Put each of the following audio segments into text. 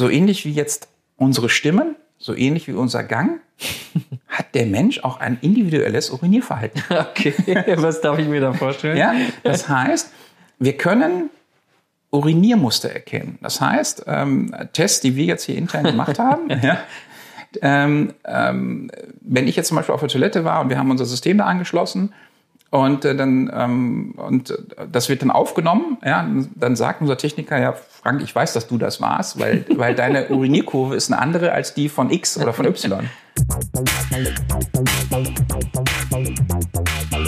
so ähnlich wie jetzt unsere Stimmen, so ähnlich wie unser Gang, hat der Mensch auch ein individuelles Urinierverhalten. Okay, was darf ich mir da vorstellen? Ja, das heißt, wir können Uriniermuster erkennen. Das heißt, ähm, Tests, die wir jetzt hier intern gemacht haben, ja, ähm, ähm, wenn ich jetzt zum Beispiel auf der Toilette war und wir haben unser System da angeschlossen und äh, dann ähm, und das wird dann aufgenommen, ja, dann sagt unser Techniker ja, Frank, ich weiß, dass du das warst, weil weil deine Urinierkurve ist eine andere als die von X oder von Y.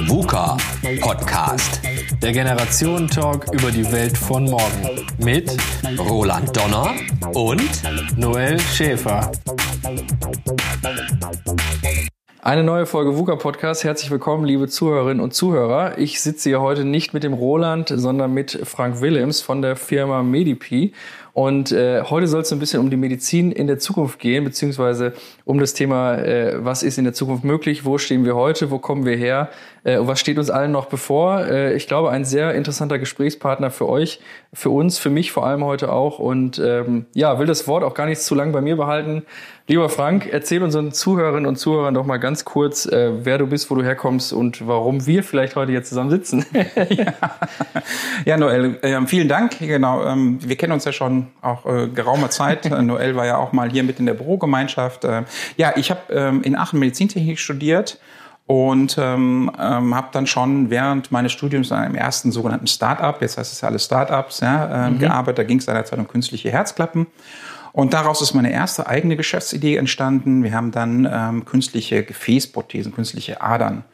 VUCA Podcast. Der Generationen-Talk über die Welt von morgen. Mit Roland Donner und Noel Schäfer. Eine neue Folge VUCA Podcast. Herzlich willkommen, liebe Zuhörerinnen und Zuhörer. Ich sitze hier heute nicht mit dem Roland, sondern mit Frank Willems von der Firma Medipi. Und äh, heute soll es ein bisschen um die Medizin in der Zukunft gehen, beziehungsweise um das Thema, äh, was ist in der Zukunft möglich, wo stehen wir heute, wo kommen wir her äh, was steht uns allen noch bevor. Äh, ich glaube, ein sehr interessanter Gesprächspartner für euch, für uns, für mich vor allem heute auch. Und ähm, ja, will das Wort auch gar nicht zu lang bei mir behalten. Lieber Frank, erzähl unseren Zuhörerinnen und Zuhörern doch mal ganz kurz, äh, wer du bist, wo du herkommst und warum wir vielleicht heute hier zusammen sitzen. ja. ja, Noel, äh, vielen Dank. Genau, ähm, wir kennen uns ja schon auch äh, geraumer Zeit. Noel war ja auch mal hier mit in der Bürogemeinschaft. Äh, ja, ich habe ähm, in Aachen Medizintechnik studiert und ähm, ähm, habe dann schon während meines Studiums an einem ersten sogenannten Start-up, jetzt heißt es ja alles Start-ups, ja, ähm, mhm. gearbeitet. Da ging es seinerzeit um künstliche Herzklappen. Und daraus ist meine erste eigene Geschäftsidee entstanden. Wir haben dann ähm, künstliche Gefäßprothesen, künstliche Adern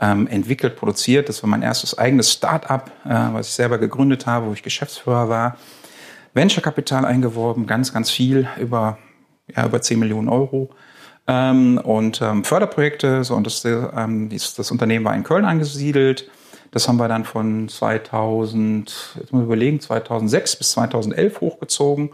ähm, entwickelt, produziert. Das war mein erstes eigenes Start-up, äh, was ich selber gegründet habe, wo ich Geschäftsführer war. Venture-Kapital eingeworben, ganz, ganz viel, über, ja, über 10 Millionen Euro. Ähm, und ähm, Förderprojekte, so, und das, ähm, das, das Unternehmen war in Köln angesiedelt. Das haben wir dann von 2000, jetzt muss ich überlegen, 2006 bis 2011 hochgezogen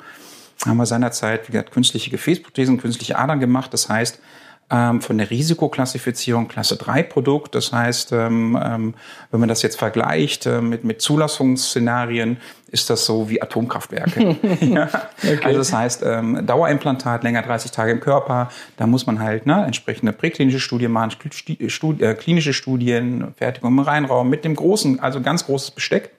haben wir seinerzeit, wie gesagt, künstliche Gefäßprothesen, künstliche Adern gemacht. Das heißt, ähm, von der Risikoklassifizierung Klasse 3 Produkt. Das heißt, ähm, ähm, wenn man das jetzt vergleicht äh, mit, mit Zulassungsszenarien, ist das so wie Atomkraftwerke. ja? okay. Also das heißt, Dauerimplantat, länger 30 Tage im Körper, da muss man halt ne, entsprechende präklinische Studien machen, Studi äh, klinische Studien, Fertigung im Reinraum mit dem großen, also ganz großes Besteck.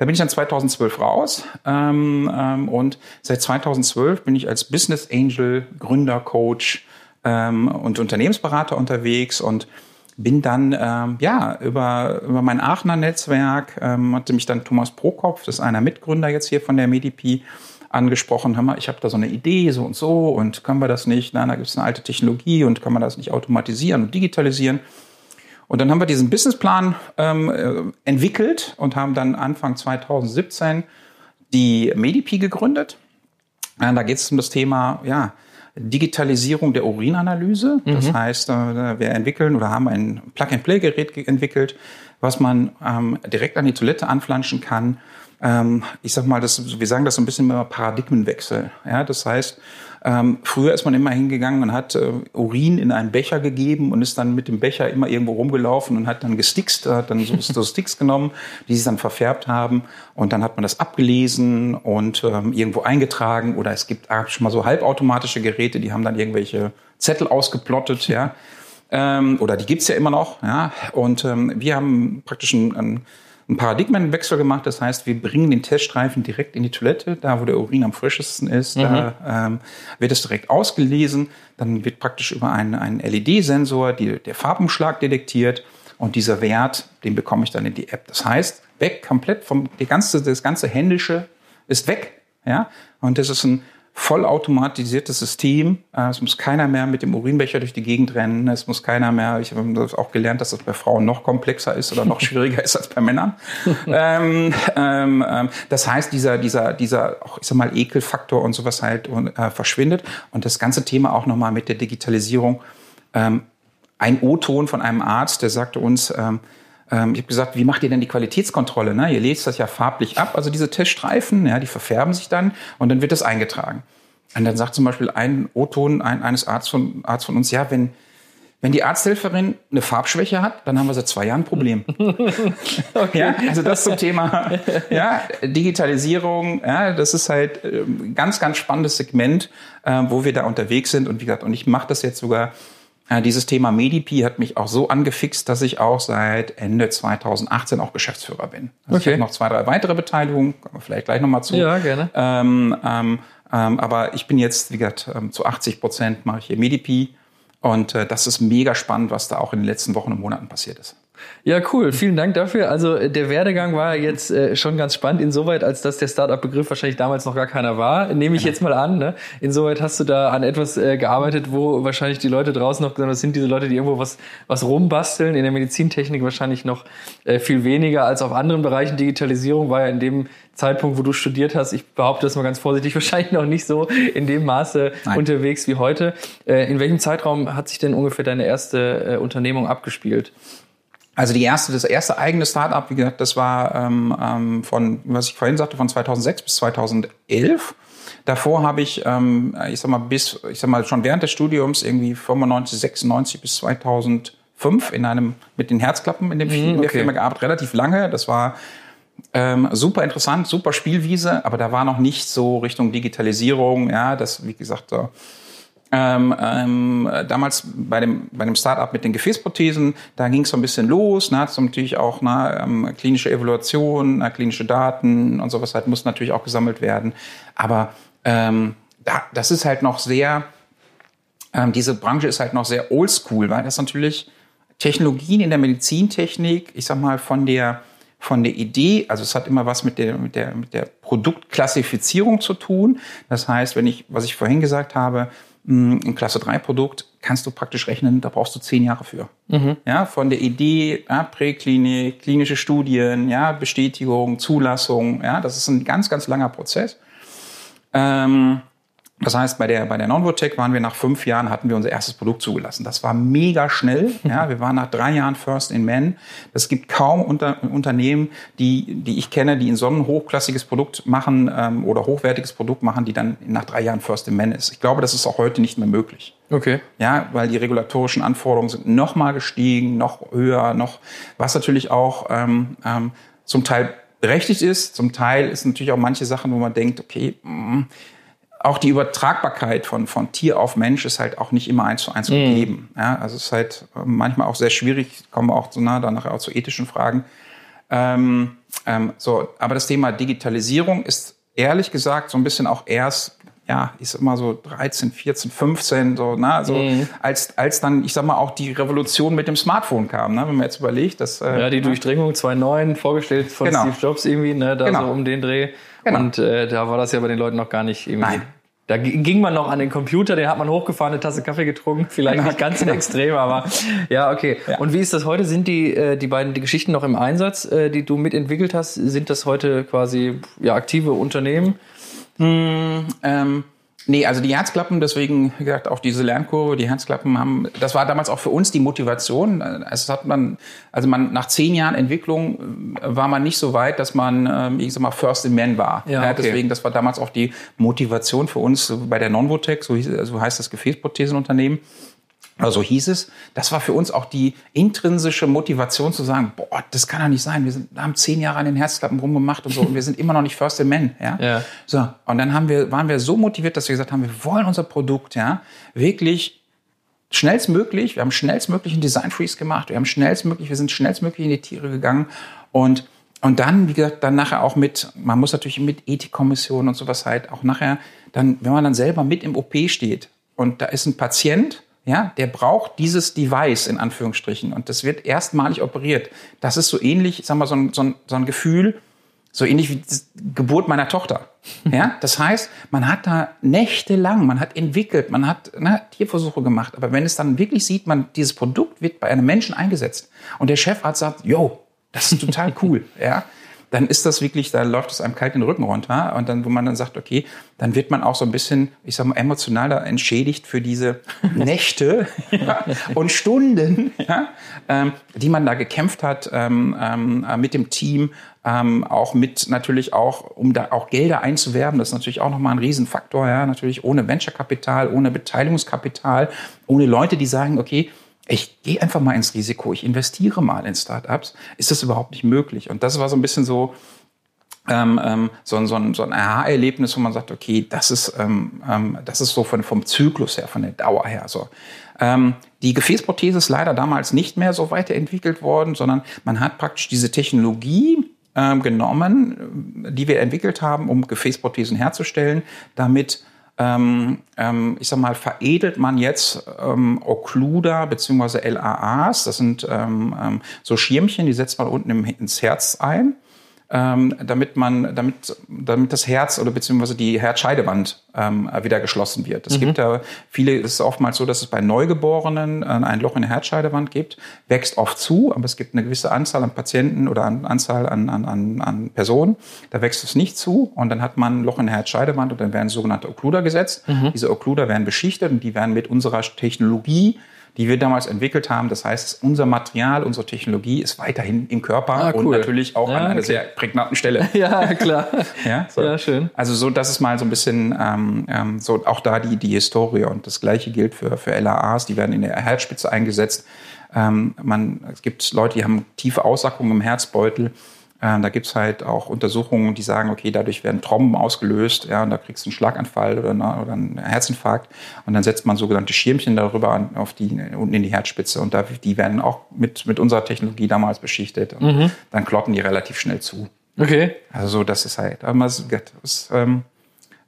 Da bin ich dann 2012 raus ähm, ähm, und seit 2012 bin ich als Business Angel, Gründer, Coach ähm, und Unternehmensberater unterwegs und bin dann ähm, ja über über mein Aachener Netzwerk ähm, hatte mich dann Thomas Prokopf, das ist einer Mitgründer jetzt hier von der Medipi, angesprochen, hör mal, ich habe da so eine Idee, so und so, und können wir das nicht? Na, da gibt es eine alte Technologie und kann man das nicht automatisieren und digitalisieren? Und dann haben wir diesen Businessplan ähm, äh, entwickelt und haben dann Anfang 2017 die Medipi gegründet. Ja, da geht es um das Thema ja, Digitalisierung der Urinanalyse. Mhm. Das heißt, äh, wir entwickeln oder haben ein Plug-and-Play-Gerät entwickelt, was man ähm, direkt an die Toilette anflanschen kann. Ähm, ich sag mal, das, wir sagen das so ein bisschen immer Paradigmenwechsel. Ja, das heißt, ähm, früher ist man immer hingegangen und hat äh, Urin in einen Becher gegeben und ist dann mit dem Becher immer irgendwo rumgelaufen und hat dann gestickst, hat dann so, so Sticks genommen, die sich dann verfärbt haben und dann hat man das abgelesen und ähm, irgendwo eingetragen oder es gibt schon mal so halbautomatische Geräte, die haben dann irgendwelche Zettel ausgeplottet, ja. Ähm, oder die gibt's ja immer noch, ja. Und ähm, wir haben praktisch ein, ein einen Paradigmenwechsel gemacht. Das heißt, wir bringen den Teststreifen direkt in die Toilette, da wo der Urin am frischesten ist. Mhm. Da ähm, wird es direkt ausgelesen. Dann wird praktisch über einen, einen LED-Sensor der Farbumschlag detektiert. Und dieser Wert, den bekomme ich dann in die App. Das heißt, weg komplett vom, die ganze, das ganze Händische ist weg. Ja, und das ist ein vollautomatisiertes System. Äh, es muss keiner mehr mit dem Urinbecher durch die Gegend rennen. Es muss keiner mehr, ich habe auch gelernt, dass das bei Frauen noch komplexer ist oder noch schwieriger ist als bei Männern. ähm, ähm, ähm, das heißt, dieser, dieser, dieser, auch ich sag mal, Ekelfaktor und sowas halt äh, verschwindet. Und das ganze Thema auch nochmal mit der Digitalisierung. Ähm, ein O-Ton von einem Arzt, der sagte uns, ähm, ich habe gesagt, wie macht ihr denn die Qualitätskontrolle? Ne? Ihr lest das ja farblich ab, also diese Teststreifen, ja, die verfärben sich dann und dann wird das eingetragen. Und dann sagt zum Beispiel ein O-Ton ein, eines Arzt von, Arzt von uns, ja, wenn, Wenn die Arzthelferin eine Farbschwäche hat, dann haben wir seit zwei Jahren ein Problem. okay. Ja, also das zum Thema ja, Digitalisierung. Ja, das ist halt ein ähm, ganz, ganz spannendes Segment, äh, wo wir da unterwegs sind. Und wie gesagt, und ich mache das jetzt sogar dieses Thema Medipi hat mich auch so angefixt, dass ich auch seit Ende 2018 auch Geschäftsführer bin. Also okay. Ich habe noch zwei, drei weitere Beteiligungen, kommen wir vielleicht gleich nochmal zu. Ja, gerne. Ähm, ähm, ähm, aber ich bin jetzt, wie gesagt, ähm, zu 80 Prozent mache ich hier Medipi. Und äh, das ist mega spannend, was da auch in den letzten Wochen und Monaten passiert ist. Ja, cool. Vielen Dank dafür. Also äh, der Werdegang war jetzt äh, schon ganz spannend, insoweit, als dass der Startup-Begriff wahrscheinlich damals noch gar keiner war. Nehme ich jetzt mal an. Ne? Insoweit hast du da an etwas äh, gearbeitet, wo wahrscheinlich die Leute draußen noch, das sind diese Leute, die irgendwo was, was rumbasteln. In der Medizintechnik wahrscheinlich noch äh, viel weniger als auf anderen Bereichen. Digitalisierung war ja in dem Zeitpunkt, wo du studiert hast, ich behaupte das mal ganz vorsichtig, wahrscheinlich noch nicht so in dem Maße Nein. unterwegs wie heute. Äh, in welchem Zeitraum hat sich denn ungefähr deine erste äh, Unternehmung abgespielt? Also die erste, das erste eigene Startup, wie gesagt, das war ähm, ähm, von, was ich vorhin sagte, von 2006 bis 2011. Davor habe ich, ähm, ich sag mal, bis, ich sag mal, schon während des Studiums irgendwie 95, 96 bis 2005 in einem, mit den Herzklappen in, dem, mhm, in der okay. Firma gearbeitet, relativ lange. Das war ähm, super interessant, super Spielwiese, aber da war noch nicht so Richtung Digitalisierung, ja, das, wie gesagt, so, ähm, ähm, damals bei dem, bei dem Startup mit den Gefäßprothesen, da ging es so ein bisschen los, ne, natürlich auch ne, ähm, klinische Evaluation, ne, klinische Daten und sowas halt muss natürlich auch gesammelt werden. Aber ähm, da, das ist halt noch sehr, ähm, diese Branche ist halt noch sehr oldschool, weil das natürlich Technologien in der Medizintechnik, ich sag mal, von der von der Idee, also es hat immer was mit der, mit der, mit der Produktklassifizierung zu tun. Das heißt, wenn ich, was ich vorhin gesagt habe, ein Klasse 3 Produkt kannst du praktisch rechnen, da brauchst du zehn Jahre für. Mhm. Ja, von der Idee, ja, Präklinik, klinische Studien, ja, Bestätigung, Zulassung, ja, das ist ein ganz, ganz langer Prozess. Ähm, das heißt, bei der, bei der Nonvotech waren wir nach fünf Jahren, hatten wir unser erstes Produkt zugelassen. Das war mega schnell. Ja, wir waren nach drei Jahren First in Men. Es gibt kaum unter, Unternehmen, die, die ich kenne, die in so ein hochklassiges Produkt machen ähm, oder hochwertiges Produkt machen, die dann nach drei Jahren First in Men ist. Ich glaube, das ist auch heute nicht mehr möglich. Okay. Ja, weil die regulatorischen Anforderungen sind noch mal gestiegen, noch höher, noch, was natürlich auch ähm, ähm, zum Teil berechtigt ist. Zum Teil ist natürlich auch manche Sachen, wo man denkt, okay, mh, mm, auch die Übertragbarkeit von, von Tier auf Mensch ist halt auch nicht immer eins zu eins mhm. gegeben. Ja, also es ist halt ähm, manchmal auch sehr schwierig, kommen wir auch so nah dann nachher auch zu ethischen Fragen. Ähm, ähm, so, aber das Thema Digitalisierung ist ehrlich gesagt so ein bisschen auch erst ja, ist immer so 13, 14, 15, so, na, so, mhm. als, als dann, ich sag mal, auch die Revolution mit dem Smartphone kam, ne, wenn man jetzt überlegt, dass, äh, Ja, die ne? Durchdringung 2.9 vorgestellt von genau. Steve Jobs irgendwie, ne, da genau. so um den Dreh. Genau. Und äh, da war das ja bei den Leuten noch gar nicht irgendwie. Nein. Da ging man noch an den Computer, den hat man hochgefahren, eine Tasse Kaffee getrunken, vielleicht nicht ganz so extrem, aber ja, okay. Ja. Und wie ist das heute? Sind die, äh, die beiden die Geschichten noch im Einsatz, äh, die du mitentwickelt hast? Sind das heute quasi ja, aktive Unternehmen? Hm, ähm, Nee, also die Herzklappen, deswegen wie gesagt auch diese Lernkurve, die Herzklappen haben, das war damals auch für uns die Motivation. Es hat man, also man nach zehn Jahren Entwicklung äh, war man nicht so weit, dass man, ähm, ich sag mal, First in Man war. Ja, okay. deswegen, das war damals auch die Motivation für uns bei der Nonvotech, so, so heißt das Gefäßprothesenunternehmen also hieß es, das war für uns auch die intrinsische Motivation zu sagen, boah, das kann doch nicht sein. Wir sind, haben zehn Jahre an den Herzklappen rumgemacht und so und wir sind immer noch nicht First in Men, ja? ja. So. Und dann haben wir, waren wir so motiviert, dass wir gesagt haben, wir wollen unser Produkt, ja, wirklich schnellstmöglich, wir haben schnellstmöglich einen Design Freeze gemacht, wir haben schnellstmöglich, wir sind schnellstmöglich in die Tiere gegangen und und dann, wie gesagt, dann nachher auch mit, man muss natürlich mit Ethikkommission und sowas halt auch nachher, dann, wenn man dann selber mit im OP steht und da ist ein Patient, ja, der braucht dieses Device in Anführungsstrichen und das wird erstmalig operiert. Das ist so ähnlich, sag mal, so ein, so ein, so ein Gefühl, so ähnlich wie die Geburt meiner Tochter. Ja, das heißt, man hat da nächtelang, man hat entwickelt, man hat ne, Tierversuche gemacht, aber wenn es dann wirklich sieht, man dieses Produkt wird bei einem Menschen eingesetzt und der Chefarzt sagt, yo, das ist total cool, ja, dann ist das wirklich, da läuft es einem kalt den Rücken runter. Und dann, wo man dann sagt, okay, dann wird man auch so ein bisschen, ich sag mal, emotional da entschädigt für diese Nächte ja, und Stunden, ja, ähm, die man da gekämpft hat ähm, ähm, mit dem Team, ähm, auch mit natürlich auch, um da auch Gelder einzuwerben. Das ist natürlich auch nochmal ein Riesenfaktor, ja, natürlich ohne Venture-Kapital, ohne Beteiligungskapital, ohne Leute, die sagen, okay, ich gehe einfach mal ins Risiko, ich investiere mal in Startups, ist das überhaupt nicht möglich. Und das war so ein bisschen so, ähm, ähm, so, so, ein, so ein Aha-Erlebnis, wo man sagt, okay, das ist, ähm, ähm, das ist so von, vom Zyklus her, von der Dauer her. So. Ähm, die Gefäßprothese ist leider damals nicht mehr so weiterentwickelt worden, sondern man hat praktisch diese Technologie ähm, genommen, die wir entwickelt haben, um Gefäßprothesen herzustellen, damit ähm, ähm, ich sag mal, veredelt man jetzt ähm, Occluder bzw. LAAs. Das sind ähm, ähm, so Schirmchen, die setzt man unten im, ins Herz ein ähm, damit man, damit, damit das Herz oder beziehungsweise die Herzscheidewand ähm, wieder geschlossen wird. Es mhm. gibt ja viele, es ist oftmals so, dass es bei Neugeborenen äh, ein Loch in der Herzscheidewand gibt, wächst oft zu, aber es gibt eine gewisse Anzahl an Patienten oder an Anzahl an, an, an, an Personen, da wächst es nicht zu und dann hat man ein Loch in der Herzscheidewand und dann werden sogenannte Okkluder gesetzt. Mhm. Diese Okkluder werden beschichtet und die werden mit unserer Technologie die wir damals entwickelt haben. Das heißt, unser Material, unsere Technologie ist weiterhin im Körper ah, cool. und natürlich auch ja, an einer okay. sehr prägnanten Stelle. ja, klar. ja, so. ja, schön. Also so, das ist mal so ein bisschen ähm, ähm, so auch da die, die Historie. Und das Gleiche gilt für, für LAAs, die werden in der Herzspitze eingesetzt. Ähm, man, es gibt Leute, die haben tiefe Aussackungen im Herzbeutel. Ähm, da gibt's halt auch Untersuchungen, die sagen, okay, dadurch werden Tromben ausgelöst, ja, und da kriegst du einen Schlaganfall oder, eine, oder einen Herzinfarkt. Und dann setzt man sogenannte Schirmchen darüber an, auf die, unten in die Herzspitze. Und da, die werden auch mit, mit unserer Technologie damals beschichtet. Und mhm. dann kloppen die relativ schnell zu. Okay. Also so, das ist halt, aber es ist, ähm,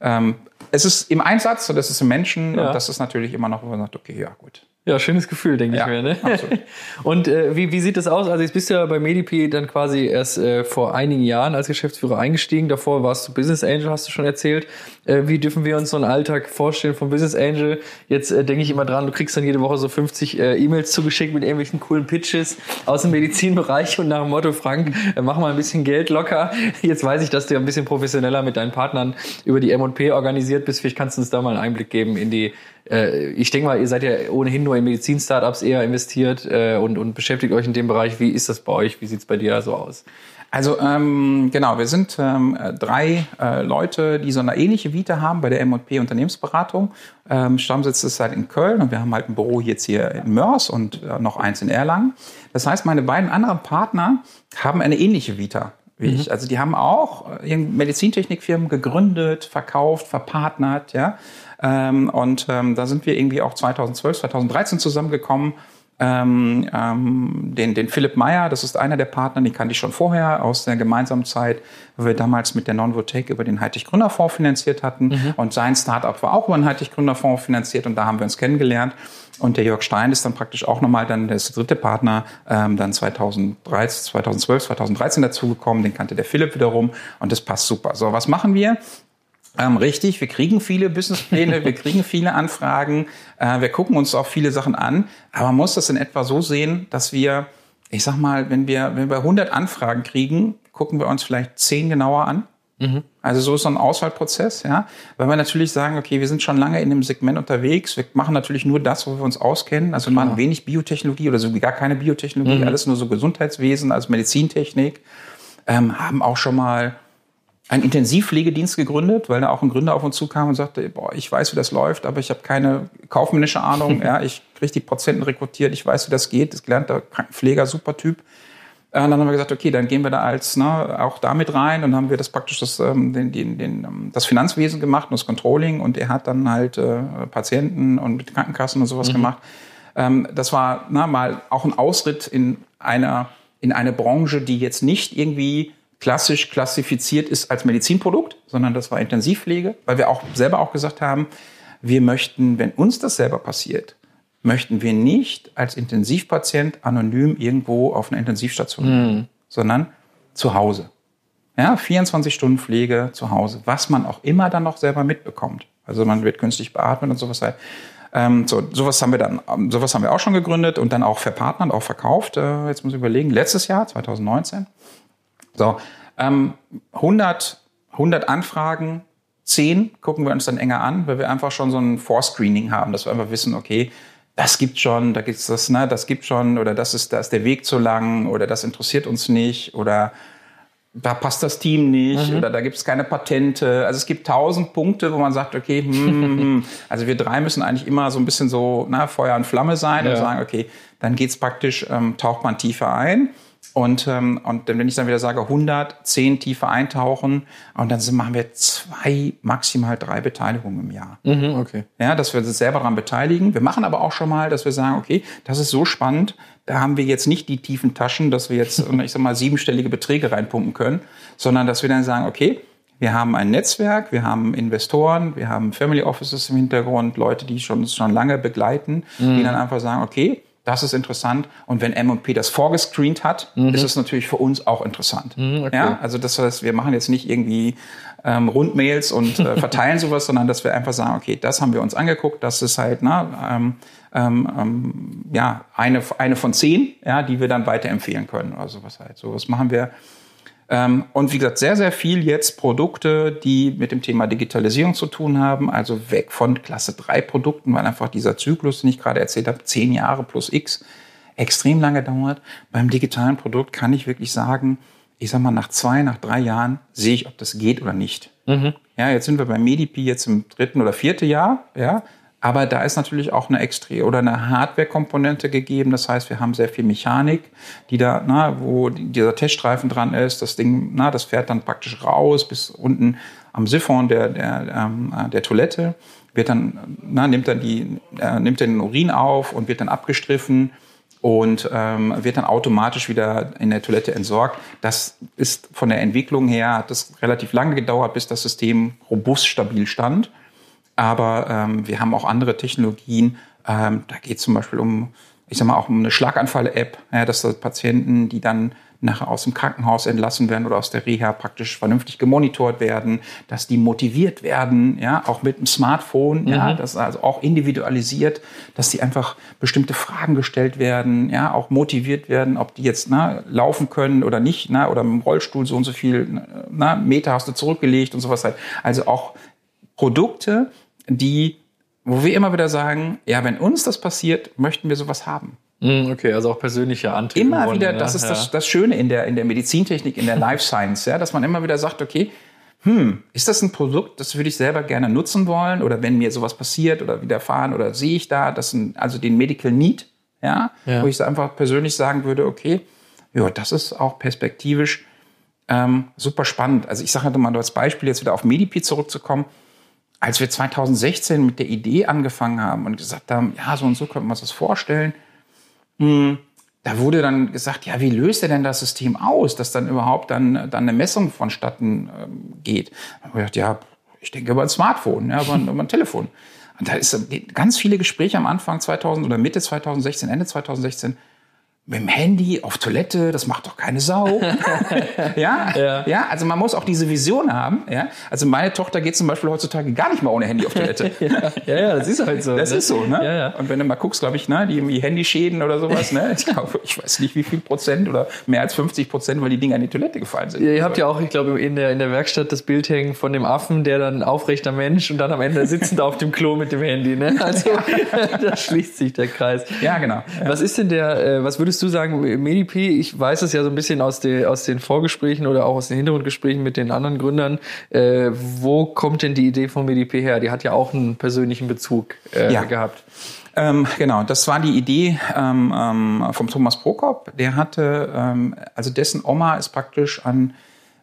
ähm, es ist im Einsatz und es ist im Menschen ja. und das ist natürlich immer noch, wo man sagt, okay, ja, gut. Ja, schönes Gefühl, denke ja, ich mir. Ne? Und äh, wie, wie sieht das aus? Also jetzt bist du ja bei Medipi dann quasi erst äh, vor einigen Jahren als Geschäftsführer eingestiegen. Davor warst du Business Angel, hast du schon erzählt. Äh, wie dürfen wir uns so einen Alltag vorstellen vom Business Angel? Jetzt äh, denke ich immer dran, du kriegst dann jede Woche so 50 äh, E-Mails zugeschickt mit irgendwelchen coolen Pitches aus dem Medizinbereich und nach dem Motto, Frank, äh, mach mal ein bisschen Geld locker. Jetzt weiß ich, dass du ja ein bisschen professioneller mit deinen Partnern über die M&P organisiert bist. Vielleicht kannst du uns da mal einen Einblick geben in die äh, ich denke mal, ihr seid ja ohnehin nur in Medizin-Startups eher investiert äh, und, und beschäftigt euch in dem Bereich. Wie ist das bei euch? Wie sieht's bei dir so aus? Also ähm, genau, wir sind ähm, drei äh, Leute, die so eine ähnliche Vita haben bei der M&P Unternehmensberatung. Ähm, Stammsitz ist halt in Köln und wir haben halt ein Büro jetzt hier in Mörs und äh, noch eins in Erlangen. Das heißt, meine beiden anderen Partner haben eine ähnliche Vita wie mhm. ich. Also die haben auch äh, Medizintechnikfirmen gegründet, verkauft, verpartnert, ja. Ähm, und ähm, da sind wir irgendwie auch 2012, 2013 zusammengekommen. Ähm, ähm, den, den Philipp Meyer, das ist einer der Partner, den kannte ich schon vorher aus der gemeinsamen Zeit, wo wir damals mit der Non-Votech über den Heitich Gründerfonds finanziert hatten. Mhm. Und sein Startup war auch über den Heitich Gründerfonds finanziert und da haben wir uns kennengelernt. Und der Jörg Stein ist dann praktisch auch nochmal dann der dritte Partner, ähm, dann 2013, 2012, 2013 dazugekommen. Den kannte der Philipp wiederum und das passt super. So, was machen wir? Ähm, richtig, wir kriegen viele Businesspläne, wir kriegen viele Anfragen, äh, wir gucken uns auch viele Sachen an, aber man muss das in etwa so sehen, dass wir, ich sag mal, wenn wir, wenn wir 100 Anfragen kriegen, gucken wir uns vielleicht 10 genauer an. Mhm. Also so ist so ein Auswahlprozess, ja, weil wir natürlich sagen, okay, wir sind schon lange in dem Segment unterwegs, wir machen natürlich nur das, wo wir uns auskennen, also wir machen wenig Biotechnologie oder so gar keine Biotechnologie, mhm. alles nur so Gesundheitswesen, also Medizintechnik, ähm, haben auch schon mal einen Intensivpflegedienst gegründet, weil da auch ein Gründer auf uns zukam und sagte, boah, ich weiß, wie das läuft, aber ich habe keine kaufmännische Ahnung. ja, ich kriege die Prozenten rekrutiert, ich weiß, wie das geht. Das gelernter Krankenpfleger, super Typ. Äh, und dann haben wir gesagt, okay, dann gehen wir da als ne, auch damit rein und haben wir das praktisch das, ähm, den, den, den, ähm, das Finanzwesen gemacht und das Controlling und er hat dann halt äh, Patienten und mit Krankenkassen und sowas mhm. gemacht. Ähm, das war na, mal auch ein Ausritt in einer in eine Branche, die jetzt nicht irgendwie klassisch klassifiziert ist als Medizinprodukt, sondern das war Intensivpflege, weil wir auch selber auch gesagt haben, wir möchten, wenn uns das selber passiert, möchten wir nicht als Intensivpatient anonym irgendwo auf einer Intensivstation, mhm. sondern zu Hause. Ja, 24 Stunden Pflege zu Hause, was man auch immer dann noch selber mitbekommt. Also man wird künstlich beatmet und sowas halt. Ähm, so, sowas haben wir dann, sowas haben wir auch schon gegründet und dann auch verpartnert, auch verkauft. Äh, jetzt muss ich überlegen, letztes Jahr, 2019. So, ähm, 100, 100 Anfragen, 10 gucken wir uns dann enger an, weil wir einfach schon so ein Vorscreening haben, dass wir einfach wissen, okay, das gibt schon, da gibt's das, ne, das gibt schon, oder das ist, da ist der Weg zu lang, oder das interessiert uns nicht, oder da passt das Team nicht mhm. oder da gibt es keine Patente. Also es gibt tausend Punkte, wo man sagt, okay, hm, hm, hm. also wir drei müssen eigentlich immer so ein bisschen so na, Feuer und Flamme sein ja. und sagen, okay, dann geht's praktisch, ähm, taucht man tiefer ein. Und, ähm, und wenn ich dann wieder sage 100, 10 tiefer eintauchen und dann sind, machen wir zwei, maximal drei Beteiligungen im Jahr. Mhm, okay. Ja, dass wir uns selber daran beteiligen. Wir machen aber auch schon mal, dass wir sagen, okay, das ist so spannend, da haben wir jetzt nicht die tiefen Taschen, dass wir jetzt, ich sag mal, siebenstellige Beträge reinpumpen können, sondern dass wir dann sagen, okay, wir haben ein Netzwerk, wir haben Investoren, wir haben Family Offices im Hintergrund, Leute, die schon, schon lange begleiten, mhm. die dann einfach sagen, okay, das ist interessant. Und wenn M&P das vorgescreent hat, mhm. ist es natürlich für uns auch interessant. Mhm, okay. Ja, also das heißt, wir machen jetzt nicht irgendwie ähm, Rundmails und äh, verteilen sowas, sondern dass wir einfach sagen, okay, das haben wir uns angeguckt, das ist halt na, ähm, ähm, ähm, ja eine eine von zehn, ja, die wir dann weiterempfehlen können. Also was halt so, was machen wir und wie gesagt, sehr, sehr viel jetzt Produkte, die mit dem Thema Digitalisierung zu tun haben, also weg von Klasse 3 Produkten, weil einfach dieser Zyklus, den ich gerade erzählt habe, zehn Jahre plus X, extrem lange dauert. Beim digitalen Produkt kann ich wirklich sagen, ich sag mal, nach zwei, nach drei Jahren sehe ich, ob das geht oder nicht. Mhm. Ja, jetzt sind wir bei Medipi jetzt im dritten oder vierten Jahr, ja. Aber da ist natürlich auch eine Extra- oder eine Hardware-Komponente gegeben. Das heißt, wir haben sehr viel Mechanik, die da, na, wo dieser Teststreifen dran ist. Das Ding, na, das fährt dann praktisch raus bis unten am Siphon der, der, ähm, der Toilette. Wird dann, na, nimmt dann die, äh, nimmt dann den Urin auf und wird dann abgestriffen und ähm, wird dann automatisch wieder in der Toilette entsorgt. Das ist von der Entwicklung her, hat das relativ lange gedauert, bis das System robust stabil stand. Aber ähm, wir haben auch andere Technologien. Ähm, da geht es zum Beispiel um, ich sag mal, auch um eine Schlaganfall-App, ja, dass das Patienten, die dann nachher aus dem Krankenhaus entlassen werden oder aus der Reha praktisch vernünftig gemonitort werden, dass die motiviert werden, ja, auch mit dem Smartphone, mhm. ja, das also auch individualisiert, dass die einfach bestimmte Fragen gestellt werden, ja, auch motiviert werden, ob die jetzt na, laufen können oder nicht, na, oder mit dem Rollstuhl so und so viel na, Meter hast du zurückgelegt und sowas halt. Also auch Produkte, die, wo wir immer wieder sagen, ja, wenn uns das passiert, möchten wir sowas haben. Hm, okay, also auch persönlicher Antrieb. Immer Grunde, wieder, das ist ja. das, das Schöne in der, in der Medizintechnik, in der Life Science, ja, dass man immer wieder sagt, okay, hm, ist das ein Produkt, das würde ich selber gerne nutzen wollen? Oder wenn mir sowas passiert oder widerfahren oder sehe ich da, das sind also den Medical Need, ja, ja. wo ich einfach persönlich sagen würde, okay, ja, das ist auch perspektivisch ähm, super spannend. Also ich sage halt mal als Beispiel jetzt wieder auf Medipi zurückzukommen als wir 2016 mit der Idee angefangen haben und gesagt haben, ja, so und so könnte man sich das vorstellen, hm, da wurde dann gesagt, ja, wie löst er denn das System aus, dass dann überhaupt dann, dann eine Messung vonstatten ähm, geht? Da habe ich gedacht, ja, ich denke über ein Smartphone, ja, über, ein, über ein Telefon. Und da ist ganz viele Gespräche am Anfang 2000 oder Mitte 2016, Ende 2016 mit dem Handy auf Toilette, das macht doch keine Sau. ja? ja, ja, also man muss auch diese Vision haben. Ja, also meine Tochter geht zum Beispiel heutzutage gar nicht mehr ohne Handy auf Toilette. ja, ja, das ist halt so. Das ne? ist so, ne? Ja, ja. Und wenn du mal guckst, glaube ich, ne, die irgendwie Handyschäden oder sowas, ne, ich glaube, ich weiß nicht, wie viel Prozent oder mehr als 50 Prozent, weil die Dinger in die Toilette gefallen sind. Ihr habt ja auch, ich glaube, in der in der Werkstatt das Bild hängen von dem Affen, der dann aufrechter Mensch und dann am Ende sitzend auf dem Klo mit dem Handy. Ne? Also da schließt sich der Kreis. Ja, genau. Was ist denn der? Äh, was würdest du sagen? MediP, ich weiß es ja so ein bisschen aus, de, aus den Vorgesprächen oder auch aus den Hintergrundgesprächen mit den anderen Gründern. Äh, wo kommt denn die Idee von MediP her? Die hat ja auch einen persönlichen Bezug äh, ja. gehabt. Ähm, genau, das war die Idee ähm, ähm, vom Thomas Prokop. Der hatte, ähm, also dessen Oma ist praktisch an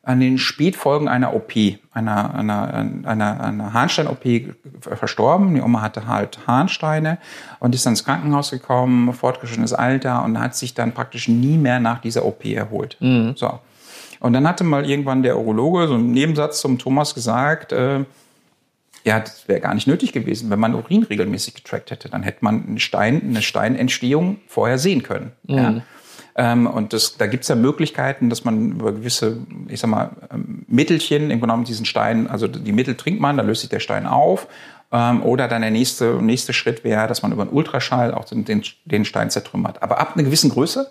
an den Spätfolgen einer OP, einer, einer, einer, einer Harnstein-OP verstorben. Die Oma hatte halt Harnsteine und ist dann ins Krankenhaus gekommen, fortgeschrittenes Alter und hat sich dann praktisch nie mehr nach dieser OP erholt. Mhm. So. Und dann hatte mal irgendwann der Urologe so einen Nebensatz zum Thomas gesagt, äh, ja, das wäre gar nicht nötig gewesen, wenn man Urin regelmäßig getrackt hätte. Dann hätte man einen Stein, eine Steinentstehung vorher sehen können. Mhm. Ja. Ähm, und das, da gibt es ja Möglichkeiten, dass man über gewisse, ich sag mal, ähm, Mittelchen, im genommen diesen Stein, also die Mittel trinkt man, dann löst sich der Stein auf. Ähm, oder dann der nächste, nächste Schritt wäre, dass man über einen Ultraschall auch den, den Stein zertrümmert. Aber ab einer gewissen Größe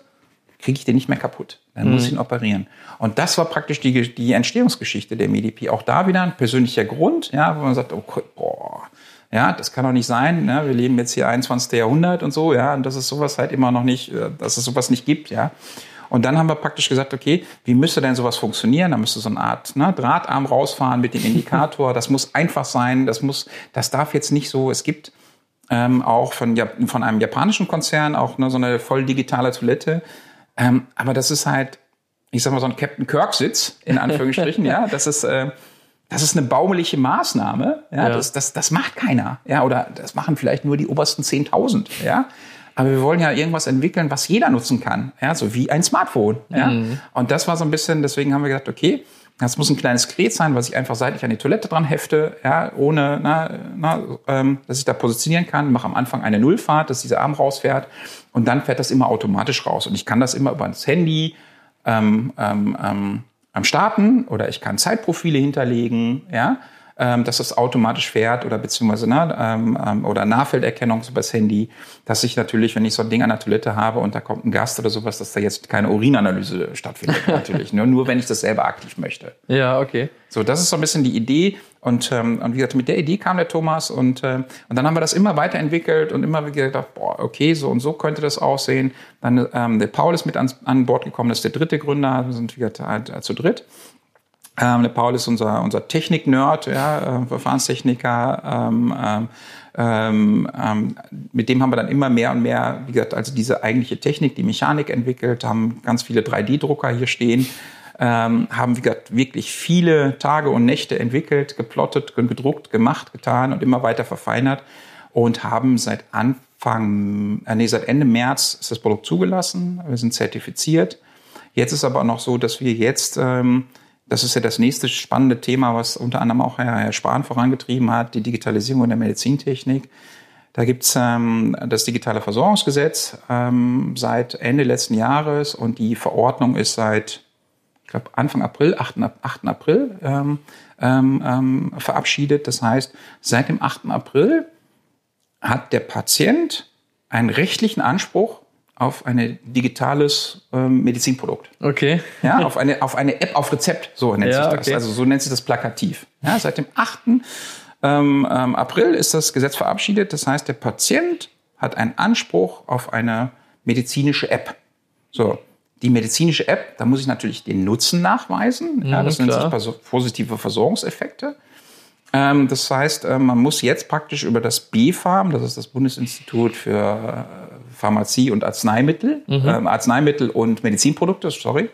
kriege ich den nicht mehr kaputt. Dann mhm. muss ich ihn operieren. Und das war praktisch die, die Entstehungsgeschichte der Medipi. Auch da wieder ein persönlicher Grund, ja, wo man sagt, oh, boah, ja, das kann doch nicht sein. Ne? Wir leben jetzt hier 21. Jahrhundert und so, ja, und dass es sowas halt immer noch nicht, äh, dass es sowas nicht gibt, ja. Und dann haben wir praktisch gesagt, okay, wie müsste denn sowas funktionieren? Da müsste so eine Art ne, Drahtarm rausfahren mit dem Indikator. Das muss einfach sein. Das muss, das darf jetzt nicht so. Es gibt ähm, auch von, von einem japanischen Konzern auch ne, so eine voll digitale Toilette. Ähm, aber das ist halt, ich sag mal, so ein Captain Kirk-Sitz, in Anführungsstrichen, ja. Das ist, äh, das ist eine baumeliche Maßnahme. Ja, ja. Das, das, das macht keiner. Ja, oder das machen vielleicht nur die obersten 10.000. Ja. Aber wir wollen ja irgendwas entwickeln, was jeder nutzen kann. Ja, so wie ein Smartphone. Ja. Mhm. Und das war so ein bisschen, deswegen haben wir gesagt, okay, das muss ein kleines Gerät sein, was ich einfach seitlich an die Toilette dran hefte, ja, ohne, na, na, ähm, dass ich da positionieren kann. Mache am Anfang eine Nullfahrt, dass dieser Arm rausfährt und dann fährt das immer automatisch raus. Und ich kann das immer über das Handy ähm, ähm, ähm, am Starten oder ich kann Zeitprofile hinterlegen, ja ähm, dass es automatisch fährt oder beziehungsweise ne, ähm, ähm, oder Nahfelderkennung über das Handy, dass ich natürlich, wenn ich so ein Ding an der Toilette habe und da kommt ein Gast oder sowas, dass da jetzt keine Urinanalyse stattfindet natürlich. nur, nur wenn ich das selber aktiv möchte. Ja, okay. So, das ist so ein bisschen die Idee. Und, ähm, und wie gesagt, mit der Idee kam der Thomas und, äh, und dann haben wir das immer weiterentwickelt und immer wieder gedacht, boah, okay, so und so könnte das aussehen. Dann ähm, der Paul ist mit an, an Bord gekommen, das ist der dritte Gründer, wir sind wieder halt, äh, zu dritt. Ähm, der Paul ist unser, unser Technik-Nerd, ja, äh, Verfahrenstechniker. Ähm, ähm, ähm, ähm, mit dem haben wir dann immer mehr und mehr, wie gesagt, also diese eigentliche Technik, die Mechanik entwickelt, haben ganz viele 3D-Drucker hier stehen, ähm, haben gesagt, wirklich viele Tage und Nächte entwickelt, geplottet, gedruckt, gemacht, getan und immer weiter verfeinert und haben seit Anfang, äh, nee, seit Ende März ist das Produkt zugelassen. Wir sind zertifiziert. Jetzt ist aber noch so, dass wir jetzt ähm, das ist ja das nächste spannende Thema, was unter anderem auch Herr, Herr Spahn vorangetrieben hat, die Digitalisierung in der Medizintechnik. Da gibt's ähm, das digitale Versorgungsgesetz ähm, seit Ende letzten Jahres und die Verordnung ist seit, glaube, Anfang April, 8. 8. April ähm, ähm, ähm, verabschiedet. Das heißt, seit dem 8. April hat der Patient einen rechtlichen Anspruch auf ein digitales ähm, Medizinprodukt. Okay. Ja, auf eine, auf eine App auf Rezept, so nennt ja, sich das. Okay. Also so nennt sich das plakativ. Ja, seit dem 8. Ähm, ähm, April ist das Gesetz verabschiedet. Das heißt, der Patient hat einen Anspruch auf eine medizinische App. So. Die medizinische App, da muss ich natürlich den Nutzen nachweisen. Ja, das mhm, nennt sich positive Versorgungseffekte. Ähm, das heißt, äh, man muss jetzt praktisch über das BfArM, das ist das Bundesinstitut für Pharmazie und Arzneimittel, mhm. ähm, Arzneimittel und Medizinprodukte, sorry,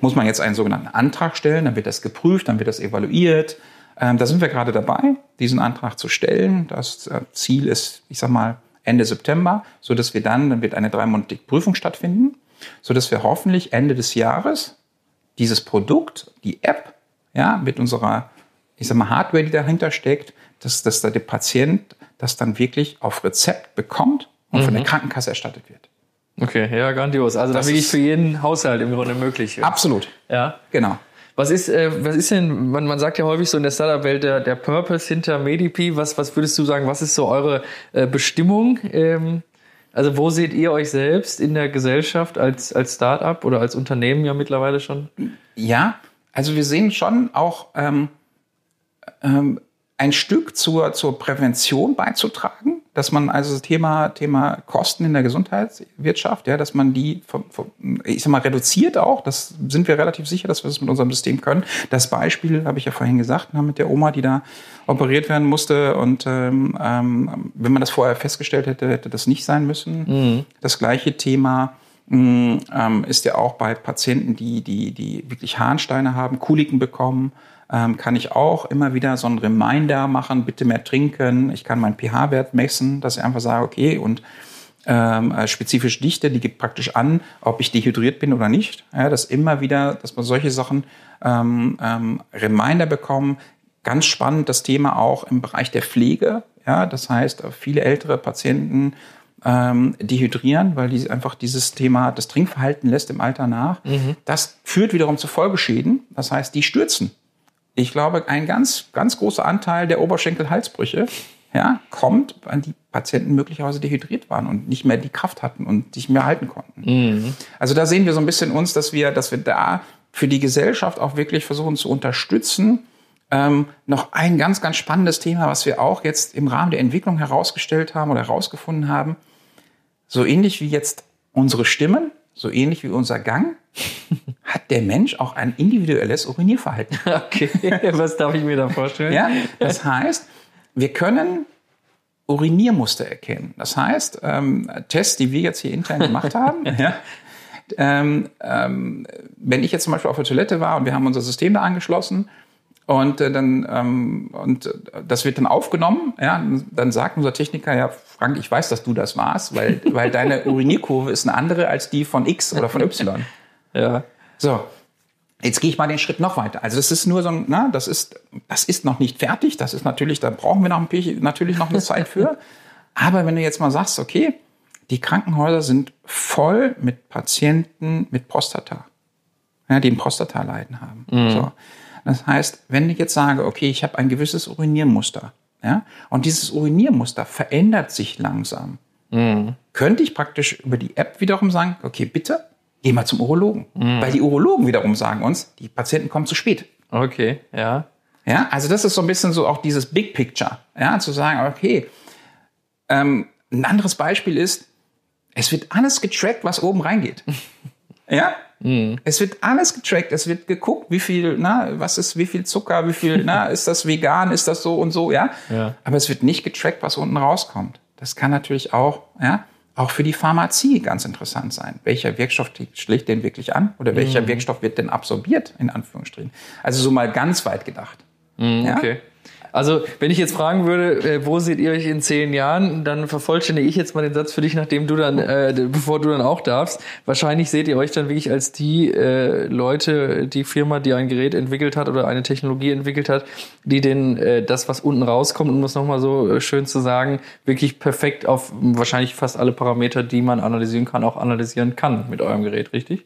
muss man jetzt einen sogenannten Antrag stellen, dann wird das geprüft, dann wird das evaluiert. Ähm, da sind wir gerade dabei, diesen Antrag zu stellen. Das äh, Ziel ist, ich sag mal, Ende September, so dass wir dann, dann wird eine dreimonatige Prüfung stattfinden, so dass wir hoffentlich Ende des Jahres dieses Produkt, die App, ja, mit unserer, ich sag mal, Hardware, die dahinter steckt, dass, dass da der Patient das dann wirklich auf Rezept bekommt und mhm. von der mhm. Krankenkasse erstattet wird. Okay, ja, grandios. Also das, das wirklich für jeden Haushalt im Grunde möglich. Absolut. Ja. Genau. Was ist, äh, was ist denn, man, man sagt ja häufig so in der Startup-Welt der, der Purpose hinter Medipi. Was, was würdest du sagen, was ist so eure äh, Bestimmung? Ähm, also wo seht ihr euch selbst in der Gesellschaft als, als Startup oder als Unternehmen ja mittlerweile schon? Ja, also wir sehen schon auch ähm, ähm, ein Stück zur, zur Prävention beizutragen, dass man also das Thema, Thema Kosten in der Gesundheitswirtschaft, ja, dass man die, ich sag mal, reduziert auch. Das sind wir relativ sicher, dass wir das mit unserem System können. Das Beispiel habe ich ja vorhin gesagt, ne, mit der Oma, die da operiert werden musste. Und ähm, ähm, wenn man das vorher festgestellt hätte, hätte das nicht sein müssen. Mhm. Das gleiche Thema mm, ähm, ist ja auch bei Patienten, die, die, die wirklich Harnsteine haben, Kuliken bekommen ähm, kann ich auch immer wieder so einen Reminder machen, bitte mehr trinken. Ich kann meinen pH-Wert messen, dass ich einfach sage, okay, und ähm, äh, spezifische Dichte, die gibt praktisch an, ob ich dehydriert bin oder nicht. Ja, dass immer wieder, dass man solche Sachen ähm, ähm, Reminder bekommen. Ganz spannend das Thema auch im Bereich der Pflege. Ja, das heißt, viele ältere Patienten ähm, dehydrieren, weil die einfach dieses Thema, das Trinkverhalten lässt im Alter nach. Mhm. Das führt wiederum zu Folgeschäden. Das heißt, die stürzen ich glaube, ein ganz, ganz großer Anteil der Oberschenkel-Halsbrüche ja, kommt, weil die Patienten möglicherweise dehydriert waren und nicht mehr die Kraft hatten und sich mehr halten konnten. Mhm. Also da sehen wir so ein bisschen uns, dass wir, dass wir da für die Gesellschaft auch wirklich versuchen zu unterstützen. Ähm, noch ein ganz, ganz spannendes Thema, was wir auch jetzt im Rahmen der Entwicklung herausgestellt haben oder herausgefunden haben. So ähnlich wie jetzt unsere Stimmen so ähnlich wie unser Gang, hat der Mensch auch ein individuelles Urinierverhalten. Okay, was darf ich mir da vorstellen? Ja, das heißt, wir können Uriniermuster erkennen. Das heißt, ähm, Tests, die wir jetzt hier intern gemacht haben, ja, ähm, ähm, wenn ich jetzt zum Beispiel auf der Toilette war und wir haben unser System da angeschlossen und äh, dann ähm, und äh, das wird dann aufgenommen, ja, dann sagt unser Techniker, ja, Frank, ich weiß, dass du das warst, weil, weil deine Urinierkurve ist eine andere als die von X oder von Y. Ja. So, Jetzt gehe ich mal den Schritt noch weiter. Also das ist nur so ein, na, das ist, das ist noch nicht fertig. Das ist natürlich, da brauchen wir noch ein bisschen, natürlich noch eine Zeit für. Aber wenn du jetzt mal sagst, okay, die Krankenhäuser sind voll mit Patienten mit Prostata, ja, die ein Prostata-Leiden haben. Mhm. So. Das heißt, wenn ich jetzt sage, okay, ich habe ein gewisses Uriniermuster, ja, und dieses Uriniermuster verändert sich langsam, Mhm. könnte ich praktisch über die App wiederum sagen, okay, bitte, geh mal zum Urologen. Weil die Urologen wiederum sagen uns, die Patienten kommen zu spät. Okay, ja. Ja, also das ist so ein bisschen so auch dieses Big Picture, ja, zu sagen, okay, ähm, ein anderes Beispiel ist, es wird alles getrackt, was oben reingeht. ja, es wird alles getrackt, es wird geguckt, wie viel, na, was ist, wie viel Zucker, wie viel, na, ist das vegan, ist das so und so, ja. Ja. Aber es wird nicht getrackt, was unten rauskommt. Das kann natürlich auch, ja, auch für die Pharmazie ganz interessant sein. Welcher Wirkstoff schlägt den wirklich an? Oder welcher Wirkstoff wird denn absorbiert, in Anführungsstrichen? Also so mal ganz weit gedacht. Ja? Okay. Also, wenn ich jetzt fragen würde, äh, wo seht ihr euch in zehn Jahren, dann vervollständige ich jetzt mal den Satz für dich, nachdem du dann, äh, bevor du dann auch darfst. Wahrscheinlich seht ihr euch dann wirklich als die äh, Leute, die Firma, die ein Gerät entwickelt hat oder eine Technologie entwickelt hat, die den äh, das, was unten rauskommt, um es nochmal so äh, schön zu sagen, wirklich perfekt auf wahrscheinlich fast alle Parameter, die man analysieren kann, auch analysieren kann mit eurem Gerät, richtig?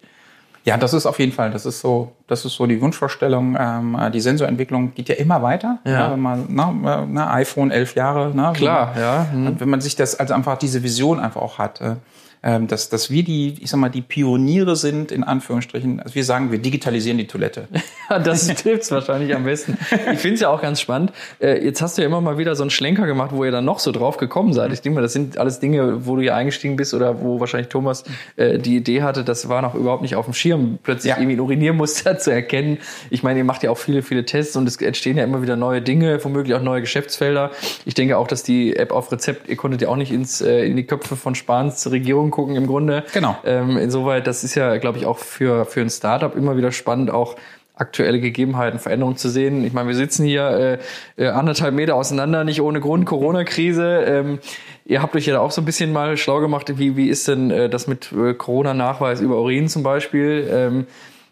Ja, das ist auf jeden Fall, das ist so, das ist so die Wunschvorstellung. Ähm, die Sensorentwicklung geht ja immer weiter. Ja. wenn man, na, na, iPhone elf Jahre, ne, Klar, ja. Hm. Und wenn man sich das also einfach diese Vision einfach auch hat, äh, ähm, dass, dass wir die, ich sag mal, die Pioniere sind, in Anführungsstrichen. Also wir sagen, wir digitalisieren die Toilette. Ja, das trifft's wahrscheinlich am besten. Ich finde es ja auch ganz spannend. Äh, jetzt hast du ja immer mal wieder so einen Schlenker gemacht, wo ihr dann noch so drauf gekommen seid. Ich denke mal, das sind alles Dinge, wo du ja eingestiegen bist oder wo wahrscheinlich Thomas äh, die Idee hatte, das war noch überhaupt nicht auf dem Schirm, plötzlich Ja. irgendwie ein Uriniermuster zu erkennen. Ich meine, ihr macht ja auch viele, viele Tests und es entstehen ja immer wieder neue Dinge, womöglich auch neue Geschäftsfelder. Ich denke auch, dass die App auf Rezept, ihr konntet ja auch nicht ins, äh, in die Köpfe von Spahns Regierung gucken im Grunde. Genau. Ähm, insoweit, das ist ja, glaube ich, auch für, für ein Startup immer wieder spannend, auch aktuelle Gegebenheiten, Veränderungen zu sehen. Ich meine, wir sitzen hier äh, äh, anderthalb Meter auseinander, nicht ohne Grund, Corona-Krise. Ähm, ihr habt euch ja auch so ein bisschen mal schlau gemacht, wie, wie ist denn äh, das mit äh, Corona-Nachweis über Urin zum Beispiel? Ähm,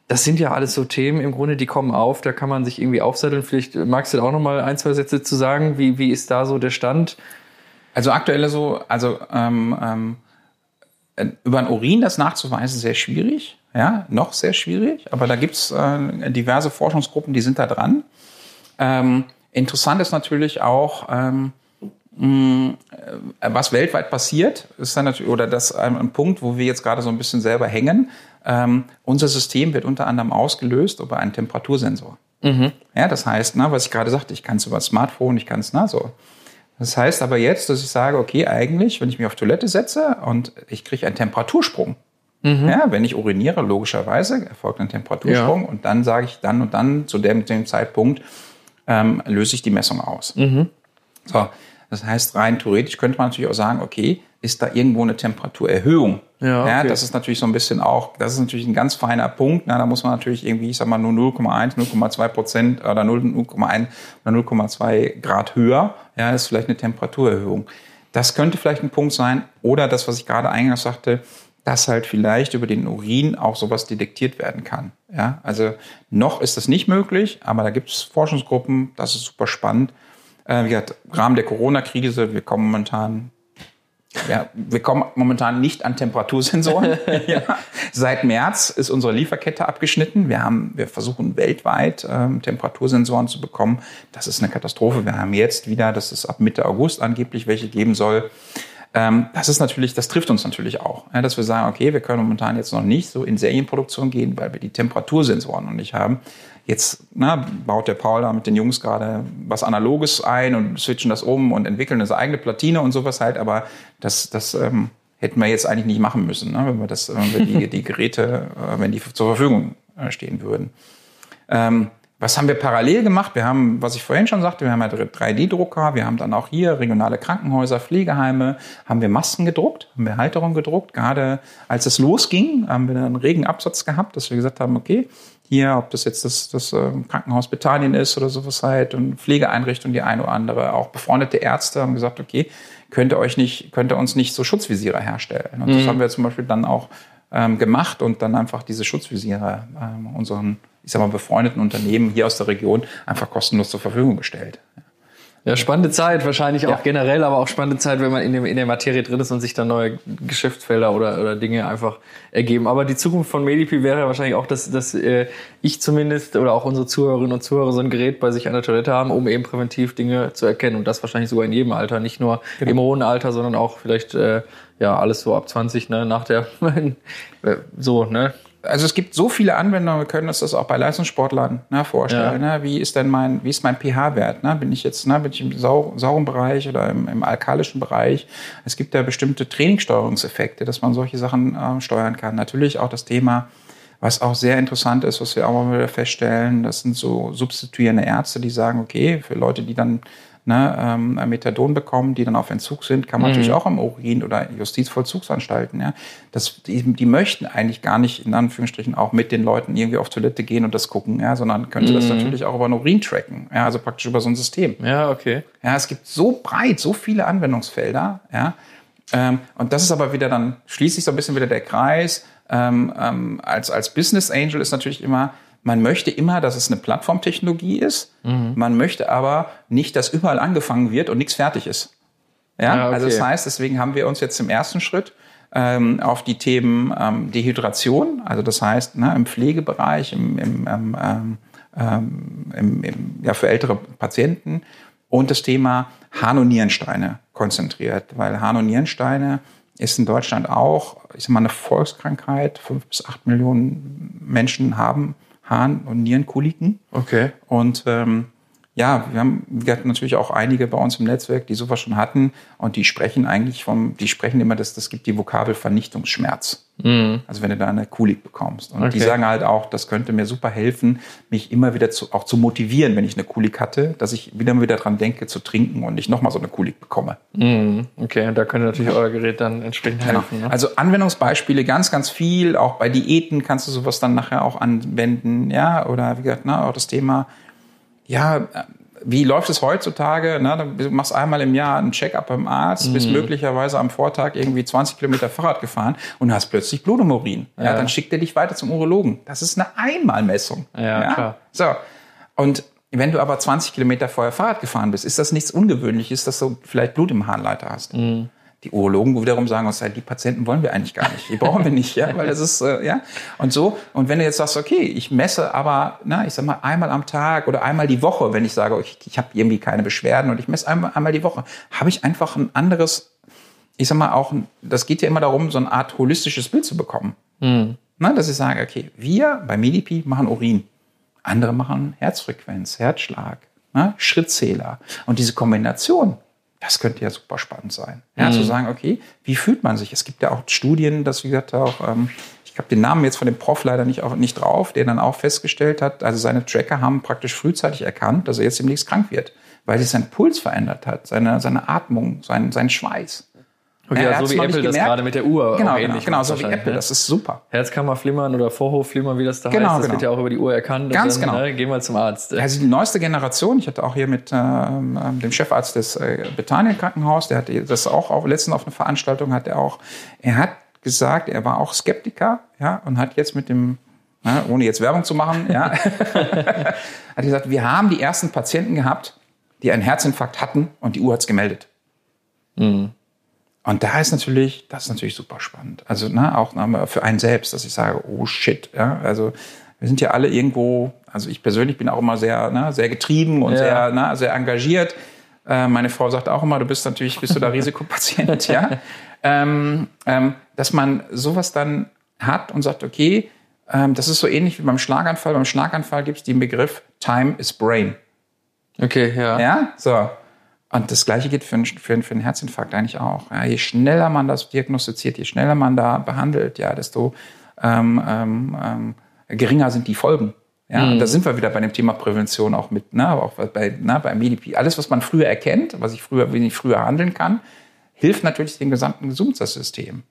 das sind ja alles so Themen im Grunde, die kommen auf, da kann man sich irgendwie aufsatteln. Vielleicht magst du da auch noch mal ein, zwei Sätze zu sagen. Wie, wie ist da so der Stand? Also aktuell so, also ähm, ähm, äh, über ein Urin das nachzuweisen, sehr schwierig. Ja, noch sehr schwierig. Aber da gibt's äh, diverse Forschungsgruppen, die sind da dran. Ähm, interessant ist natürlich auch, ähm, mh, äh, was weltweit passiert, ist dann natürlich, oder das ein, ein Punkt, wo wir jetzt gerade so ein bisschen selber hängen. Ähm, unser System wird unter anderem ausgelöst über einen Temperatursensor. Ja, das heißt, ne, was ich gerade sagte, ich kann es über das Smartphone, ich kann es, ne, so. Das heißt aber jetzt, dass ich sage, okay, eigentlich, wenn ich mich auf Toilette setze und ich kriege einen Temperatursprung, ja, wenn ich uriniere, logischerweise erfolgt ein Temperatursprung und dann sage ich dann und dann zu dem, dem Zeitpunkt ähm, löse ich die Messung aus. So, das heißt, rein theoretisch könnte man natürlich auch sagen, okay, ist da irgendwo eine Temperaturerhöhung? Ja, okay. das ist natürlich so ein bisschen auch, das ist natürlich ein ganz feiner Punkt. Na, da muss man natürlich irgendwie, ich sag mal, nur 0,1, 0,2 Prozent oder 0, 0,1 oder 0,2 Grad höher. Ja, ist vielleicht eine Temperaturerhöhung. Das könnte vielleicht ein Punkt sein. Oder das, was ich gerade eingangs sagte, dass halt vielleicht über den Urin auch sowas detektiert werden kann. Ja, also noch ist das nicht möglich, aber da gibt es Forschungsgruppen, das ist super spannend. Äh, wie gesagt, im Rahmen der Corona-Krise, wir kommen momentan, ja, wir kommen momentan nicht an Temperatursensoren. ja. Seit März ist unsere Lieferkette abgeschnitten. Wir haben, wir versuchen weltweit ähm, Temperatursensoren zu bekommen. Das ist eine Katastrophe. Wir haben jetzt wieder, das ist ab Mitte August angeblich welche geben soll. Ähm, das ist natürlich, das trifft uns natürlich auch, ja, dass wir sagen, okay, wir können momentan jetzt noch nicht so in Serienproduktion gehen, weil wir die Temperatursensoren noch nicht haben. Jetzt na, baut der Paul da mit den Jungs gerade was Analoges ein und switchen das um und entwickeln eine eigene Platine und sowas halt, aber das, das, ähm, hätten wir jetzt eigentlich nicht machen müssen, ne, wenn wir das, wenn wir die, die Geräte, äh, wenn die zur Verfügung äh, stehen würden. Ähm, was haben wir parallel gemacht? Wir haben, was ich vorhin schon sagte, wir haben ja 3D-Drucker, wir haben dann auch hier regionale Krankenhäuser, Pflegeheime, haben wir Masken gedruckt, haben wir Halterungen gedruckt. Gerade als es losging, haben wir dann einen regen Absatz gehabt, dass wir gesagt haben, okay, hier, ob das jetzt das, das ähm, Krankenhaus Bethanien ist oder sowas halt und Pflegeeinrichtung, die eine oder andere, auch befreundete Ärzte haben gesagt, okay, könnt ihr euch nicht, könnt ihr uns nicht so Schutzvisiere herstellen. Und mhm. das haben wir zum Beispiel dann auch ähm, gemacht und dann einfach diese Schutzvisiere ähm, unseren ich sag mal, befreundeten Unternehmen hier aus der Region einfach kostenlos zur Verfügung gestellt. Ja, spannende Zeit, wahrscheinlich auch ja. generell, aber auch spannende Zeit, wenn man in, dem, in der Materie drin ist und sich dann neue Geschäftsfelder oder, oder Dinge einfach ergeben. Aber die Zukunft von Medipi wäre wahrscheinlich auch, dass, dass äh, ich zumindest oder auch unsere Zuhörerinnen und Zuhörer so ein Gerät bei sich an der Toilette haben, um eben präventiv Dinge zu erkennen. Und das wahrscheinlich sogar in jedem Alter, nicht nur genau. im hohen Alter, sondern auch vielleicht äh, ja alles so ab 20, ne, nach der so, ne? Also es gibt so viele Anwendungen, wir können uns das auch bei Leistungssportlern ne, vorstellen. Ja. Ne? Wie ist denn mein, wie ist mein pH-Wert? Ne? Bin ich jetzt, ne, bin ich im sau, sauren Bereich oder im, im alkalischen Bereich? Es gibt ja bestimmte Trainingssteuerungseffekte, dass man solche Sachen äh, steuern kann. Natürlich auch das Thema, was auch sehr interessant ist, was wir auch mal wieder feststellen, das sind so substituierende Ärzte, die sagen, okay, für Leute, die dann ne, ähm, Methadon bekommen, die dann auf Entzug sind, kann man mhm. natürlich auch am Urin oder Justizvollzugsanstalten. Ja, das, die, die möchten eigentlich gar nicht in Anführungsstrichen auch mit den Leuten irgendwie auf Toilette gehen und das gucken, ja, sondern könnte mhm. das natürlich auch über ein Urin tracken, ja, also praktisch über so ein System. Ja, okay. Ja, es gibt so breit, so viele Anwendungsfelder, ja. Ähm, und das ist aber wieder dann, schließt sich so ein bisschen wieder der Kreis. Ähm, ähm, als, als Business Angel ist natürlich immer, man möchte immer, dass es eine Plattformtechnologie ist. Mhm. Man möchte aber nicht, dass überall angefangen wird und nichts fertig ist. Ja, ah, okay. also das heißt, deswegen haben wir uns jetzt im ersten Schritt ähm, auf die Themen ähm, Dehydration, also das heißt ne, im Pflegebereich, im, im, ähm, ähm, ähm im, im, ja, für ältere Patienten und das Thema Harn- und Nierensteine konzentriert, weil Harn- und Nierensteine ist in Deutschland auch, ich sag mal, eine Volkskrankheit. Fünf bis acht Millionen Menschen haben Harn- und Nierenkoliken. Okay. Und ähm, ja, wir haben, natürlich auch einige bei uns im Netzwerk, die sowas schon hatten und die sprechen eigentlich vom, die sprechen immer, dass das gibt die Vokabel Vernichtungsschmerz. Mhm. Also wenn du da eine Kulik bekommst. Und okay. die sagen halt auch, das könnte mir super helfen, mich immer wieder zu, auch zu motivieren, wenn ich eine Kulik hatte, dass ich wieder wieder dran denke zu trinken und nicht nochmal so eine Kulik bekomme. Mhm. Okay, und da könnte natürlich euer Gerät dann entsprechend genau. helfen. Ne? Also Anwendungsbeispiele ganz, ganz viel. Auch bei Diäten kannst du sowas dann nachher auch anwenden. Ja, oder wie gesagt, ne, auch das Thema ja, wie läuft es heutzutage? Ne? Du machst einmal im Jahr einen Check-up beim Arzt, mhm. bist möglicherweise am Vortag irgendwie 20 Kilometer Fahrrad gefahren und hast plötzlich Blut im Urin. Ja. ja. dann schickt er dich weiter zum Urologen. Das ist eine Einmalmessung. Ja, ja? klar. So. Und wenn du aber 20 Kilometer vorher Fahrrad gefahren bist, ist das nichts Ungewöhnliches, dass du vielleicht Blut im Harnleiter hast. Mhm. Die Urologen wiederum sagen uns, die Patienten wollen wir eigentlich gar nicht. Die brauchen wir nicht, ja, weil das ist, äh, ja. Und so. Und wenn du jetzt sagst, okay, ich messe aber, na, ich sag mal, einmal am Tag oder einmal die Woche, wenn ich sage, ich, ich habe irgendwie keine Beschwerden und ich messe einmal, einmal die Woche, habe ich einfach ein anderes, ich sag mal auch, das geht ja immer darum, so eine Art holistisches Bild zu bekommen. Mhm. Na, dass ich sage, okay, wir bei Medipi machen Urin. Andere machen Herzfrequenz, Herzschlag, na, Schrittzähler. Und diese Kombination, das könnte ja super spannend sein. Ja, mhm. zu sagen, okay, wie fühlt man sich? Es gibt ja auch Studien, dass, wie gesagt, auch, ähm, ich habe den Namen jetzt von dem Prof leider nicht, auch, nicht drauf, der dann auch festgestellt hat, also seine Tracker haben praktisch frühzeitig erkannt, dass er jetzt demnächst krank wird, weil sich sein Puls verändert hat, seine, seine Atmung, sein, sein Schweiß. Okay, ja, so wie Apple das gerade mit der Uhr genau, genau, genau so wie Apple, ne? das ist super. Herzkammerflimmern oder Vorhofflimmern, wie das da genau, heißt, das genau. wird ja auch über die Uhr erkannt. Ganz dann, genau. Ne, gehen wir zum Arzt. Also die neueste Generation, ich hatte auch hier mit ähm, ähm dem Chefarzt des äh, Bethanien Krankenhaus, der hat das auch auf, letztens auf einer Veranstaltung, hat er auch, er hat gesagt, er war auch Skeptiker, ja, und hat jetzt mit dem na, ohne jetzt Werbung zu machen, ja, hat gesagt, wir haben die ersten Patienten gehabt, die einen Herzinfarkt hatten und die Uhr hat's gemeldet. Mhm. Und da ist natürlich, das ist natürlich super spannend. Also ne, auch für einen selbst, dass ich sage, oh shit, ja, also wir sind ja alle irgendwo, also ich persönlich bin auch immer sehr, ne, sehr getrieben und ja. sehr, ne, sehr engagiert. Äh, meine Frau sagt auch immer, du bist natürlich, bist du da Risikopatient, ja. Ähm, ähm, dass man sowas dann hat und sagt, okay, ähm, das ist so ähnlich wie beim Schlaganfall. Beim Schlaganfall gibt es den Begriff Time is Brain. Okay, ja. Ja, so. Und das Gleiche geht für einen, für, für einen Herzinfarkt eigentlich auch. Ja, je schneller man das diagnostiziert, je schneller man da behandelt, ja, desto ähm, ähm, ähm geringer sind die Folgen. Ja, mhm. und da sind wir wieder bei dem Thema Prävention auch mit, ne, aber auch bei, ne, bei Medipi. Alles, was man früher erkennt, was ich früher, wenig früher handeln kann, hilft natürlich dem gesamten Gesundheitssystem.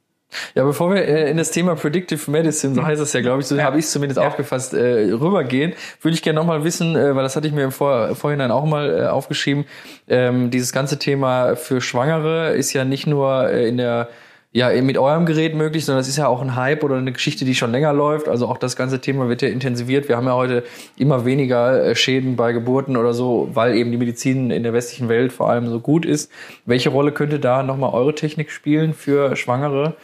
Ja, bevor wir äh, in das Thema Predictive Medicine, so heißt es ja, glaube ich, so ja. habe ich es zumindest ja. aufgefasst, äh, rübergehen, würde ich gerne nochmal wissen, äh, weil das hatte ich mir im Vor Vorhinein auch mal äh, aufgeschrieben, ähm, dieses ganze Thema für Schwangere ist ja nicht nur äh, in der ja, mit eurem Gerät möglich, sondern es ist ja auch ein Hype oder eine Geschichte, die schon länger läuft. Also auch das ganze Thema wird ja intensiviert. Wir haben ja heute immer weniger äh, Schäden bei Geburten oder so, weil eben die Medizin in der westlichen Welt vor allem so gut ist. Welche Rolle könnte da nochmal eure Technik spielen für Schwangere?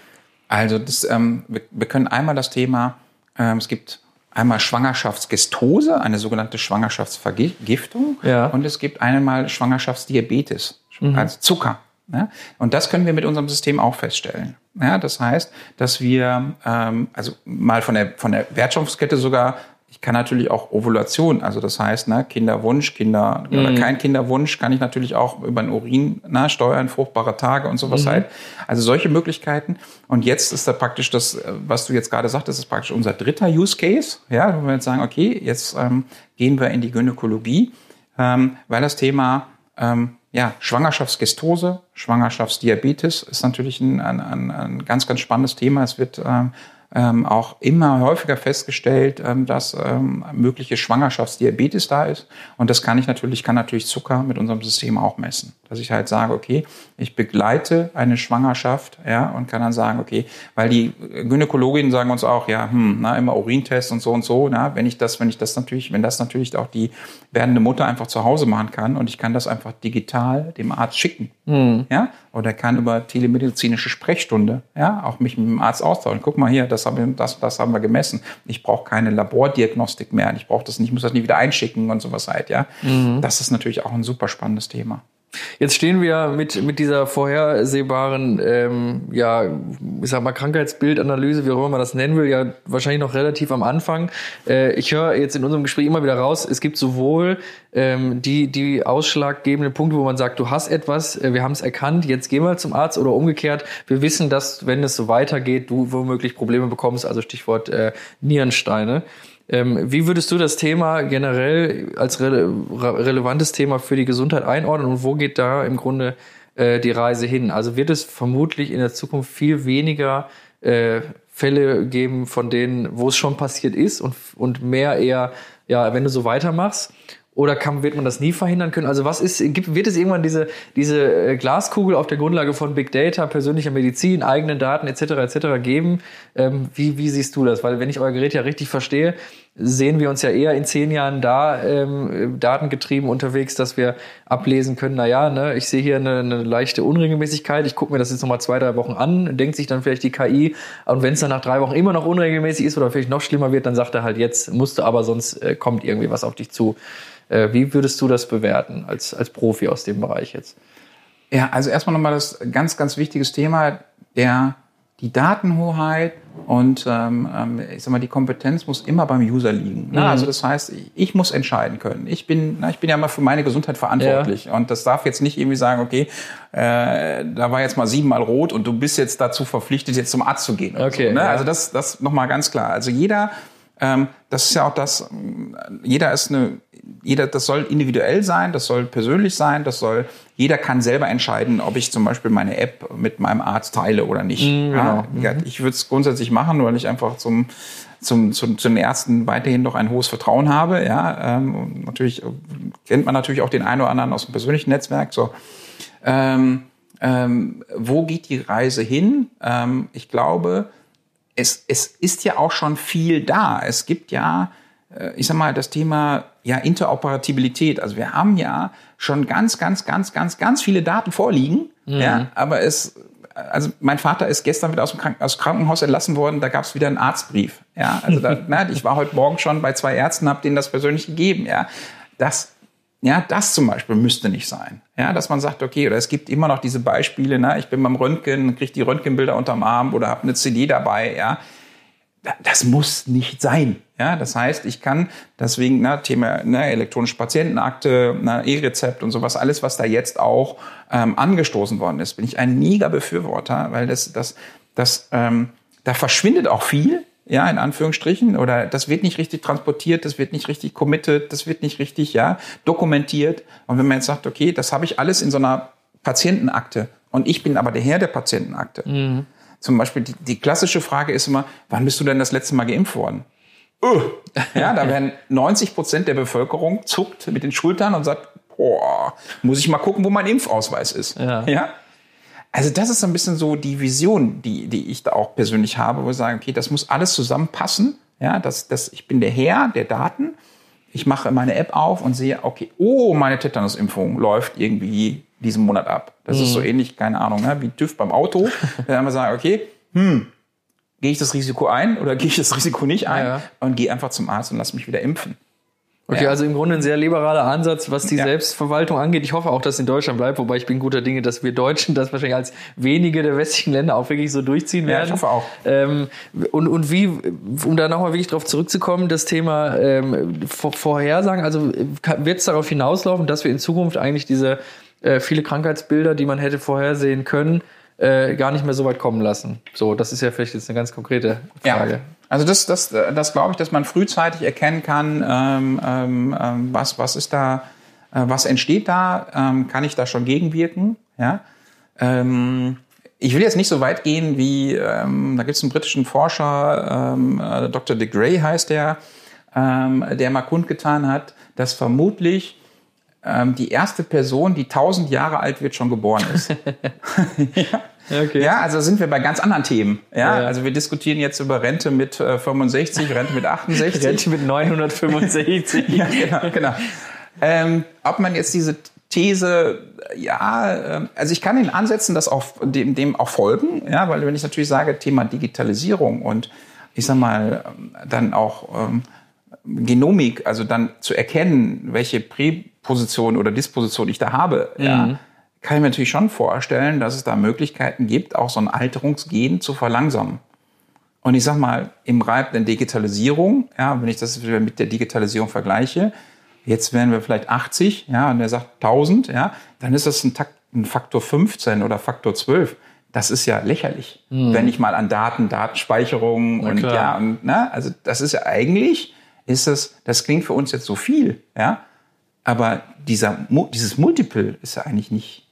Also das, ähm, wir, wir können einmal das Thema, ähm, es gibt einmal Schwangerschaftsgestose, eine sogenannte Schwangerschaftsvergiftung, ja. und es gibt einmal Schwangerschaftsdiabetes, mhm. also Zucker. Ja? Und das können wir mit unserem System auch feststellen. Ja, das heißt, dass wir ähm, also mal von der von der Wertschöpfungskette sogar ich kann natürlich auch Ovulation, also das heißt, ne, Kinderwunsch, Kinder mhm. oder kein Kinderwunsch, kann ich natürlich auch über den Urin ne, steuern, fruchtbare Tage und sowas mhm. halt. Also solche Möglichkeiten. Und jetzt ist da praktisch das, was du jetzt gerade sagtest, ist praktisch unser dritter Use Case. Ja, wo wir jetzt sagen, okay, jetzt ähm, gehen wir in die Gynäkologie, ähm, weil das Thema ähm, ja, Schwangerschaftsgestose, Schwangerschaftsdiabetes ist natürlich ein, ein, ein ganz, ganz spannendes Thema. Es wird ähm, ähm, auch immer häufiger festgestellt, ähm, dass ähm, mögliche Schwangerschaftsdiabetes da ist. Und das kann ich natürlich, kann natürlich Zucker mit unserem System auch messen. Dass ich halt sage, okay, ich begleite eine Schwangerschaft, ja, und kann dann sagen, okay, weil die Gynäkologinnen sagen uns auch, ja, hm, na, immer Urintest und so und so, na, wenn ich das, wenn ich das natürlich, wenn das natürlich auch die werdende Mutter einfach zu Hause machen kann und ich kann das einfach digital dem Arzt schicken, mhm. ja, oder kann über telemedizinische Sprechstunde, ja, auch mich mit dem Arzt austauschen. Guck mal hier, das haben wir, das, das haben wir gemessen. Ich brauche keine Labordiagnostik mehr. Ich brauche das nicht, ich muss das nicht wieder einschicken und sowas halt, ja. Mhm. Das ist natürlich auch ein super spannendes Thema. Jetzt stehen wir mit, mit dieser vorhersehbaren, ähm, ja, ich sag mal, Krankheitsbildanalyse, wie auch immer man das nennen will, ja wahrscheinlich noch relativ am Anfang. Äh, ich höre jetzt in unserem Gespräch immer wieder raus, es gibt sowohl ähm, die, die ausschlaggebenden Punkte, wo man sagt, du hast etwas, äh, wir haben es erkannt, jetzt gehen wir zum Arzt oder umgekehrt, wir wissen, dass, wenn es so weitergeht, du womöglich Probleme bekommst, also Stichwort äh, Nierensteine. Ähm, wie würdest du das Thema generell als rele relevantes Thema für die Gesundheit einordnen und wo geht da im Grunde äh, die Reise hin? Also wird es vermutlich in der Zukunft viel weniger äh, Fälle geben, von denen, wo es schon passiert ist und, und mehr eher, ja, wenn du so weitermachst? Oder kann, wird man das nie verhindern können? Also was ist, gibt, wird es irgendwann diese, diese äh, Glaskugel auf der Grundlage von Big Data, persönlicher Medizin, eigenen Daten etc. etc. geben? Ähm, wie, wie siehst du das? Weil wenn ich euer Gerät ja richtig verstehe, sehen wir uns ja eher in zehn Jahren da ähm, datengetrieben unterwegs, dass wir ablesen können, na ja, ne, ich sehe hier eine, eine leichte Unregelmäßigkeit, ich gucke mir das jetzt nochmal zwei, drei Wochen an, denkt sich dann vielleicht die KI, und wenn es dann nach drei Wochen immer noch unregelmäßig ist oder vielleicht noch schlimmer wird, dann sagt er halt, jetzt musst du aber, sonst äh, kommt irgendwie was auf dich zu. Äh, wie würdest du das bewerten als, als Profi aus dem Bereich jetzt? Ja, also erstmal nochmal das ganz, ganz wichtiges Thema, der, die Datenhoheit und ähm, ähm, ich sag mal, die Kompetenz muss immer beim User liegen. Ne? Mhm. Also das heißt, ich muss entscheiden können. Ich bin, na, ich bin ja mal für meine Gesundheit verantwortlich. Ja. Und das darf jetzt nicht irgendwie sagen, okay, äh, da war jetzt mal siebenmal rot und du bist jetzt dazu verpflichtet, jetzt zum Arzt zu gehen. Okay. So, ne? ja. Also das, das nochmal ganz klar. Also jeder, ähm, das ist ja auch das, jeder ist eine jeder, das soll individuell sein, das soll persönlich sein, das soll, jeder kann selber entscheiden, ob ich zum Beispiel meine App mit meinem Arzt teile oder nicht. Mhm, genau. ja, mhm. Ich würde es grundsätzlich machen, weil ich einfach zum, zum, zum, zu den Ärzten weiterhin noch ein hohes Vertrauen habe. Ja, ähm, natürlich kennt man natürlich auch den einen oder anderen aus dem persönlichen Netzwerk. So, ähm, ähm, wo geht die Reise hin? Ähm, ich glaube, es, es ist ja auch schon viel da. Es gibt ja äh, ich sag mal, das Thema ja, Interoperabilität. Also wir haben ja schon ganz, ganz, ganz, ganz, ganz viele Daten vorliegen. Mhm. Ja, aber es, also mein Vater ist gestern wieder aus dem, Kranken aus dem Krankenhaus entlassen worden, da gab es wieder einen Arztbrief. Ja, also da, na, ich war heute Morgen schon bei zwei Ärzten, habe denen das persönlich gegeben. Ja, das, ja, das zum Beispiel müsste nicht sein. Ja, dass man sagt, okay, oder es gibt immer noch diese Beispiele, ne, ich bin beim Röntgen, kriege die Röntgenbilder unterm Arm oder habe eine CD dabei. Ja, das muss nicht sein. Ja, das heißt, ich kann deswegen, na, Thema ne, elektronische Patientenakte, E-Rezept und sowas, alles, was da jetzt auch ähm, angestoßen worden ist, bin ich ein mega Befürworter, weil das, das, das, ähm, da verschwindet auch viel, ja, in Anführungsstrichen, oder das wird nicht richtig transportiert, das wird nicht richtig committed, das wird nicht richtig, ja, dokumentiert. Und wenn man jetzt sagt, okay, das habe ich alles in so einer Patientenakte und ich bin aber der Herr der Patientenakte. Mhm. Zum Beispiel die, die klassische Frage ist immer, wann bist du denn das letzte Mal geimpft worden? Uh. Ja, da werden 90 Prozent der Bevölkerung zuckt mit den Schultern und sagt, boah, muss ich mal gucken, wo mein Impfausweis ist. Ja. ja? Also das ist so ein bisschen so die Vision, die, die ich da auch persönlich habe, wo ich sage, okay, das muss alles zusammenpassen. Ja, das, das, ich bin der Herr der Daten. Ich mache meine App auf und sehe, okay, oh, meine Tetanusimpfung läuft irgendwie diesen Monat ab. Das mhm. ist so mhm. ähnlich, keine Ahnung, ne, wie TÜV beim Auto. Dann haben wir sagen, okay, hm, gehe ich das Risiko ein oder gehe ich das Risiko nicht ein ja, ja. und gehe einfach zum Arzt und lass mich wieder impfen. Okay, ja. also im Grunde ein sehr liberaler Ansatz, was die ja. Selbstverwaltung angeht. Ich hoffe auch, dass es in Deutschland bleibt, wobei ich bin guter Dinge, dass wir Deutschen das wahrscheinlich als wenige der westlichen Länder auch wirklich so durchziehen werden. Ja, ich hoffe auch. Ähm, und, und wie, um da nochmal wirklich drauf zurückzukommen, das Thema ähm, Vorhersagen, also wird es darauf hinauslaufen, dass wir in Zukunft eigentlich diese äh, viele Krankheitsbilder, die man hätte vorhersehen können, äh, gar nicht mehr so weit kommen lassen. So, das ist ja vielleicht jetzt eine ganz konkrete Frage. Ja. Also das, das, das glaube ich, dass man frühzeitig erkennen kann, ähm, ähm, ähm, was, was ist da, äh, was entsteht da, ähm, kann ich da schon gegenwirken, ja. Ähm, ich will jetzt nicht so weit gehen wie, ähm, da gibt es einen britischen Forscher, Dr. de Grey heißt der, der mal kundgetan hat, dass vermutlich ähm, die erste Person, die 1000 Jahre alt wird, schon geboren ist. ja. Okay. Ja, also sind wir bei ganz anderen Themen. Ja, ja. also wir diskutieren jetzt über Rente mit äh, 65, Rente mit 68. Rente mit 965. ja, genau, genau. Ähm, ob man jetzt diese These, ja, äh, also ich kann den Ansätzen das auch dem, dem auch folgen, ja, weil wenn ich natürlich sage, Thema Digitalisierung und ich sag mal, ähm, dann auch ähm, Genomik, also dann zu erkennen, welche Präposition oder Disposition ich da habe, mhm. ja, kann ich mir natürlich schon vorstellen, dass es da Möglichkeiten gibt, auch so ein Alterungsgen zu verlangsamen. Und ich sag mal, im Reib der Digitalisierung, ja, wenn ich das mit der Digitalisierung vergleiche, jetzt wären wir vielleicht 80, ja, und er sagt 1000, ja, dann ist das ein, Takt, ein Faktor 15 oder Faktor 12. Das ist ja lächerlich, mhm. wenn ich mal an Daten, Datenspeicherung und ja, und, ne, also das ist ja eigentlich, ist das, das klingt für uns jetzt so viel, ja, aber dieser, dieses Multiple ist ja eigentlich nicht,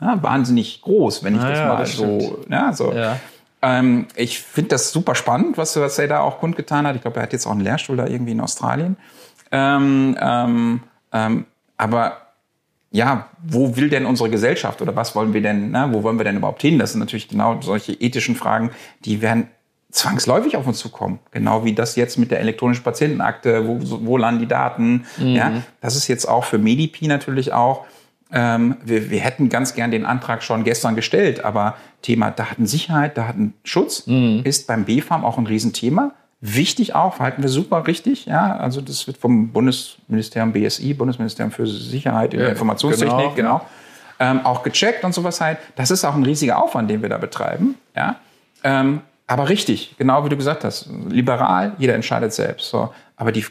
ja, wahnsinnig groß, wenn ich ah, das mal das so, ja, so. Ja. Ähm, ich finde das super spannend, was, was er da auch kundgetan hat. Ich glaube, er hat jetzt auch einen Lehrstuhl da irgendwie in Australien. Ähm, ähm, ähm, aber ja, wo will denn unsere Gesellschaft oder was wollen wir denn, ne, wo wollen wir denn überhaupt hin? Das sind natürlich genau solche ethischen Fragen, die werden zwangsläufig auf uns zukommen. Genau wie das jetzt mit der elektronischen Patientenakte, wo, wo landen die Daten? Mhm. Ja, das ist jetzt auch für Medipi natürlich auch ähm, wir, wir hätten ganz gern den Antrag schon gestern gestellt, aber Thema Datensicherheit, Datenschutz mhm. ist beim BfArM auch ein Riesenthema. Wichtig auch, halten wir super richtig. Ja, also das wird vom Bundesministerium BSI, Bundesministerium für Sicherheit in ja, der Informationstechnik, genau, genau ähm, auch gecheckt und sowas halt. Das ist auch ein riesiger Aufwand, den wir da betreiben. Ja, ähm, aber richtig, genau wie du gesagt hast, liberal, jeder entscheidet selbst. So. Aber die,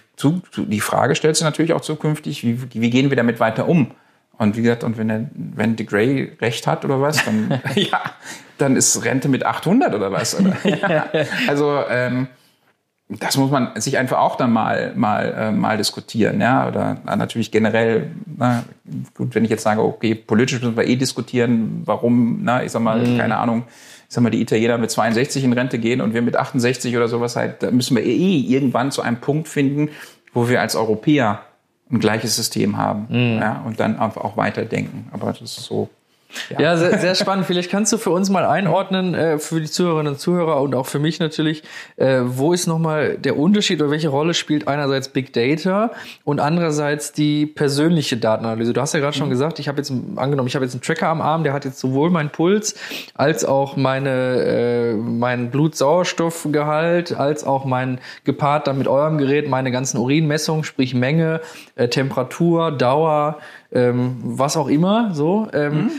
die Frage stellt sich natürlich auch zukünftig, wie, wie gehen wir damit weiter um? Und wie gesagt, und wenn, er, wenn De Grey recht hat oder was, dann, ja, dann ist Rente mit 800 oder was. Oder? ja. Also ähm, das muss man sich einfach auch dann mal mal äh, mal diskutieren, ja. Oder natürlich generell. Na, gut, wenn ich jetzt sage, okay, politisch müssen wir eh diskutieren, warum, na, ich sag mal, mhm. keine Ahnung, ich sag mal, die Italiener mit 62 in Rente gehen und wir mit 68 oder sowas halt, da müssen wir eh irgendwann zu einem Punkt finden, wo wir als Europäer ein gleiches System haben mhm. ja, und dann einfach auch weiterdenken. Aber das ist so ja, ja sehr, sehr, spannend. Vielleicht kannst du für uns mal einordnen, äh, für die Zuhörerinnen und Zuhörer und auch für mich natürlich, äh, wo ist nochmal der Unterschied oder welche Rolle spielt einerseits Big Data und andererseits die persönliche Datenanalyse? Du hast ja gerade mhm. schon gesagt, ich habe jetzt angenommen, ich habe jetzt einen Tracker am Arm, der hat jetzt sowohl meinen Puls als auch meine äh, meinen Blutsauerstoffgehalt, als auch mein gepaart dann mit eurem Gerät meine ganzen Urinmessungen, sprich Menge, äh, Temperatur, Dauer, ähm, was auch immer. So. Ähm, mhm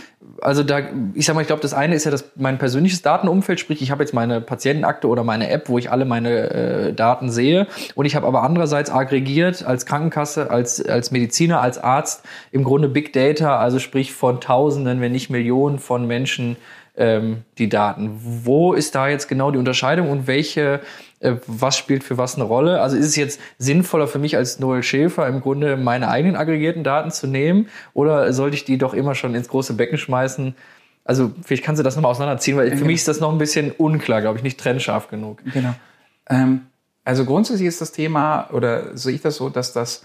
also da, ich sag mal, ich glaube, das eine ist ja das mein persönliches Datenumfeld, sprich, ich habe jetzt meine Patientenakte oder meine App, wo ich alle meine äh, Daten sehe. Und ich habe aber andererseits aggregiert als Krankenkasse, als, als Mediziner, als Arzt im Grunde Big Data, also sprich von Tausenden, wenn nicht Millionen von Menschen ähm, die Daten. Wo ist da jetzt genau die Unterscheidung und welche was spielt für was eine Rolle. Also ist es jetzt sinnvoller für mich als Noel Schäfer im Grunde meine eigenen aggregierten Daten zu nehmen oder sollte ich die doch immer schon ins große Becken schmeißen? Also vielleicht kannst du das nochmal auseinanderziehen, weil für genau. mich ist das noch ein bisschen unklar, glaube ich, nicht trennscharf genug. Genau. Ähm, also grundsätzlich ist das Thema, oder sehe ich das so, dass das